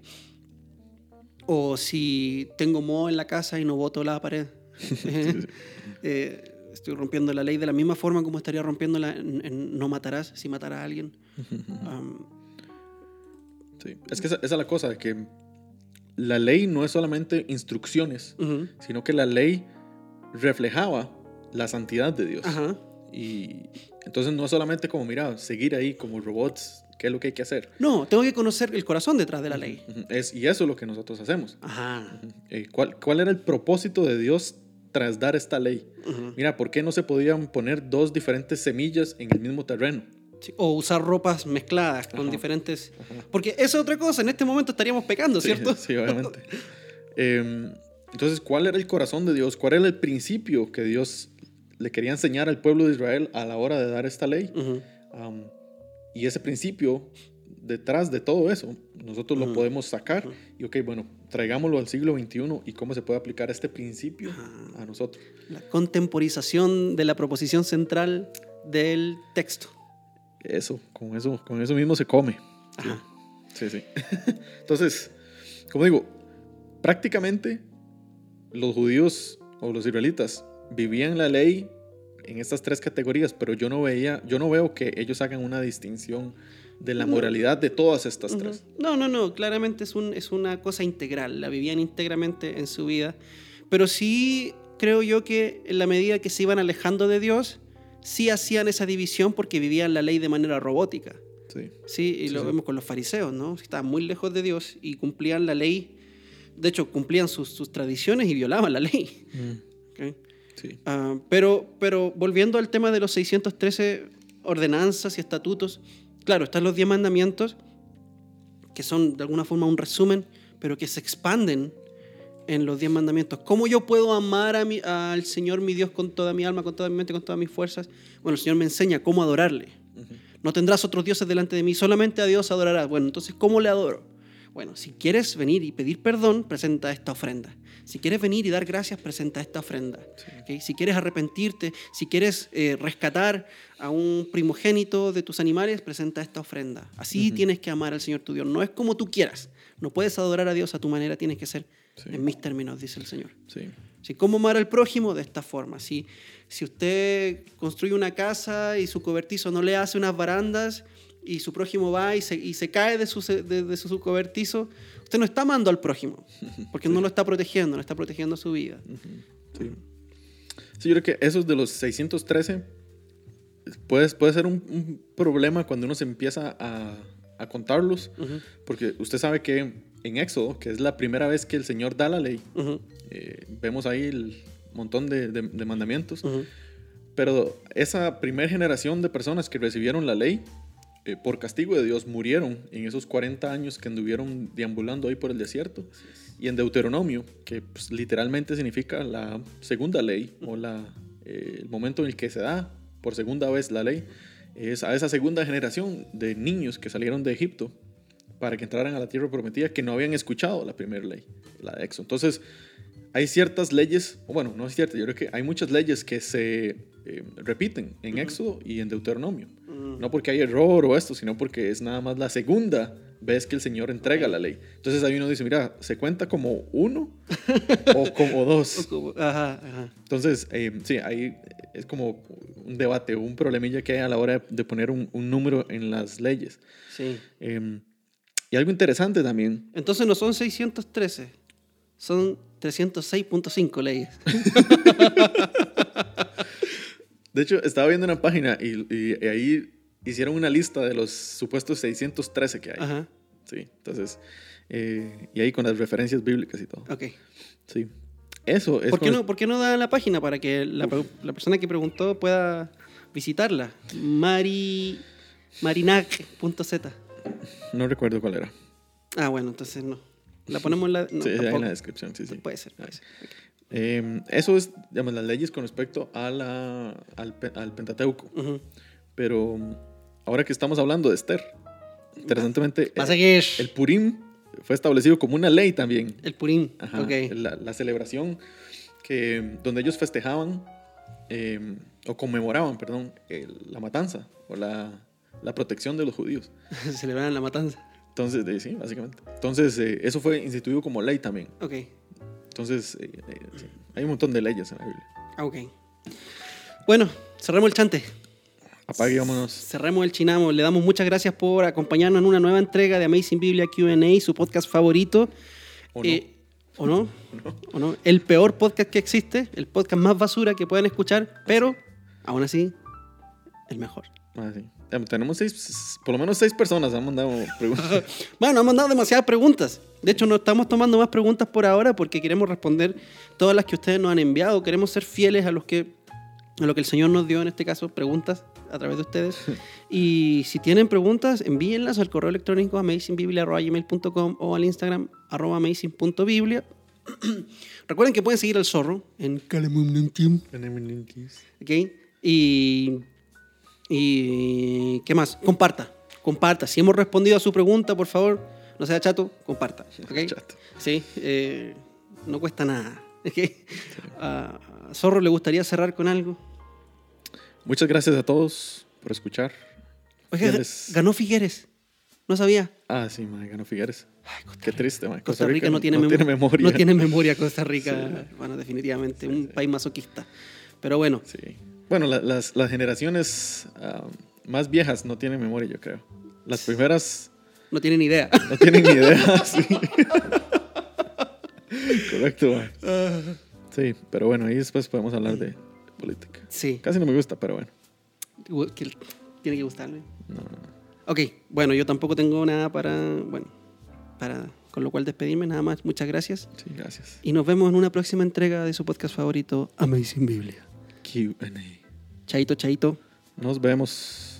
O si tengo moho en la casa y no boto la pared. Eh, estoy rompiendo la ley de la misma forma como estaría rompiéndola en, en no matarás si matará a alguien. Sí. Es que esa, esa es la cosa, que la ley no es solamente instrucciones, sino que la ley reflejaba la santidad de Dios. Ajá. Y entonces no es solamente como, mira, seguir ahí como robots, qué es lo que hay que hacer. No, tengo que conocer el corazón detrás de la ley. Es, y eso es lo que nosotros hacemos. Ajá. Eh, ¿cuál, ¿Cuál era el propósito de Dios tras dar esta ley? ujú. Mira, ¿por qué no se podían poner dos diferentes semillas en el mismo terreno? Sí, O usar ropas mezcladas con Ajá. diferentes... Ajá. Porque esa es otra cosa, en este momento estaríamos pecando, Sí, ¿cierto? Sí, obviamente. Em, entonces, ¿cuál era el corazón de Dios? ¿Cuál era el principio que Dios le quería enseñar al pueblo de Israel a la hora de dar esta ley? Ujú. Y ese principio, detrás de todo eso, nosotros lo podemos sacar Ujú. y, ok, bueno, traigámoslo al siglo XXI y cómo se puede aplicar este principio a nosotros. La contemporización de la proposición central del texto. Eso, con eso, con eso mismo se come. Ajá. Sí, sí. Entonces, como digo, prácticamente los judíos o los israelitas vivían la ley en estas tres categorías, pero yo no veía, yo no veo que ellos hagan una distinción de la moralidad de todas estas tres. No, no, no, claramente es, un, es una cosa integral, la vivían íntegramente en su vida, pero sí creo yo que en la medida que se iban alejando de Dios, sí hacían esa división porque vivían la ley de manera robótica. Sí. Sí, y Sí, lo sí. vemos con los fariseos, ¿no? Estaban muy lejos de Dios y cumplían la ley, de hecho cumplían sus, sus tradiciones y violaban la ley. ¿ok? Sí. Ah, pero, pero volviendo al tema de los 613 ordenanzas y estatutos, claro, están los 10 mandamientos, que son de alguna forma un resumen, pero que se expanden en los diez mandamientos. ¿Cómo yo puedo amar a mi- al Señor mi Dios con toda mi alma, con toda mi mente, con todas mis fuerzas? Bueno, el Señor me enseña cómo adorarle. No tendrás otros dioses delante de mí, solamente a Dios adorarás. Bueno, entonces, ¿cómo le adoro? Bueno, si quieres venir y pedir perdón, presenta esta ofrenda. Si quieres venir y dar gracias, presenta esta ofrenda. Si quieres arrepentirte, si quieres eh, rescatar a un primogénito de tus animales, presenta esta ofrenda. Así tienes que amar al Señor tu Dios. No es como tú quieras. No puedes adorar a Dios a tu manera, tienes que ser Sí. en mis términos, dice el Señor. Sí. Si ¿Cómo amar al prójimo? De esta forma. Si, si usted construye una casa y su cobertizo no le hace unas barandas y su prójimo va y se, y se cae de su, de, de su, cobertizo, usted no está amando al prójimo, porque no lo está protegiendo, no está protegiendo su vida. Sí. Sí, yo creo que esos de los 613 puede, puede ser un, un problema cuando uno se empieza a, a contarlos, Ujú, porque usted sabe que en Éxodo, que es la primera vez que el Señor da la ley, ujú, eh, vemos ahí el montón de, de- de mandamientos, ujú. pero esa primera generación de personas que recibieron la ley, eh, por castigo de Dios, murieron en esos 40 años que anduvieron deambulando ahí por el desierto. Y en Deuteronomio, que pues, literalmente significa la segunda ley, o la, eh, el momento en el que se da por segunda vez la ley, es a esa segunda generación de niños que salieron de Egipto para que entraran a la tierra prometida que no habían escuchado la primera ley, la de Éxodo. Entonces, hay ciertas leyes, o bueno, no es cierto, yo creo que hay muchas leyes que se eh, repiten en Éxodo y en Deuteronomio. Mm. No porque hay error o esto, sino porque es nada más la segunda vez que el Señor entrega la ley. Entonces ahí uno dice, mira, ¿se cuenta como uno o como dos? Ajá, ajá. Entonces, eh, sí, ahí es como un debate, un problemilla que hay a la hora de poner un, un número en las leyes. Sí. Eh, y algo interesante también, Entonces no son 613, son 306.5 leyes. de hecho, estaba viendo una página y, y- y ahí hicieron una lista de los supuestos 613 que hay. Ajá, Sí, entonces, eh, y ahí con las referencias bíblicas y todo. ok. Sí. Eso es ¿Por qué, no, ¿Por qué no da la página para que la persona que preguntó pueda visitarla? Mari, marinac.z. no recuerdo cuál era. Ah, bueno, entonces no. La ponemos en la... No, sí, en la descripción, sí, sí. Puede ser, puede ser. ok. Eh, eso es, digamos, las leyes con respecto a la, al, al Pentateuco. Ujú. Pero mm, ahora que estamos hablando de Esther, interesantemente, Va a seguir el Purim fue establecido como una ley también. el Purín. Ajá, la, la celebración que, donde ellos festejaban eh, o conmemoraban, perdón, el- la matanza o la, la protección de los judíos. Celebran la matanza. Entonces, eh, sí, básicamente. Entonces, eh, eso fue instituido como ley también. Ok. Entonces, eh, eh, sí, hay un montón de leyes en la Biblia. Ah, Ok. Bueno, cerremos el chante. Vámonos. Cerremos el chinamo. Le damos muchas gracias por acompañarnos en una nueva entrega de Amazing Biblia QA, su podcast favorito. ¿O no? Eh, ¿O no? ¿O no? El peor podcast que existe, el podcast más basura que pueden escuchar, pero aún así, el mejor. Ah, sí. Eh, Tenemos seis, por lo menos seis personas han mandado preguntas. Bueno, han mandado demasiadas preguntas. De hecho, no estamos tomando más preguntas por ahora porque queremos responder todas las que ustedes nos han enviado. Queremos ser fieles a, los que, a lo que el Señor nos dio, en este caso, preguntas a través de ustedes. Y si tienen preguntas, envíenlas al correo electrónico amazingbiblia.gmail.com o al Instagram arroba amazing.biblia. Recuerden que pueden seguir al zorro en Calamum ¿ok? Y, y ¿qué más? Comparta, comparta. Si hemos respondido a su pregunta, por favor, no sea chato, comparta. ¿ok? Chato. Sí, eh, no cuesta nada. A Zorro le gustaría cerrar con algo. Muchas gracias a todos por escuchar. Oiga, les- ganó Figueres. No sabía. Ah, sí, man, ganó Figueres. Ay, Qué triste, man. Costa Rica, no, tiene, memo- memoria. No tiene memoria Costa Rica. Bueno, definitivamente, un país masoquista. Pero bueno, Sí. Bueno, la- las, las generaciones ah, más viejas no tienen memoria, yo creo. Las primeras no tienen idea. no tienen ni idea. sí. Correcto, man. Sí, pero bueno, ahí después podemos hablar de política. Sí, Casi no me gusta, pero bueno. tiene que gustarme. No, Ok, bueno, yo tampoco tengo nada para, bueno, para, con lo cual despedirme, nada más. Muchas gracias. sí, gracias. Y nos vemos en una próxima entrega de su podcast favorito, Amazing Biblia. Q&A. Chaito, chaito. Nos vemos.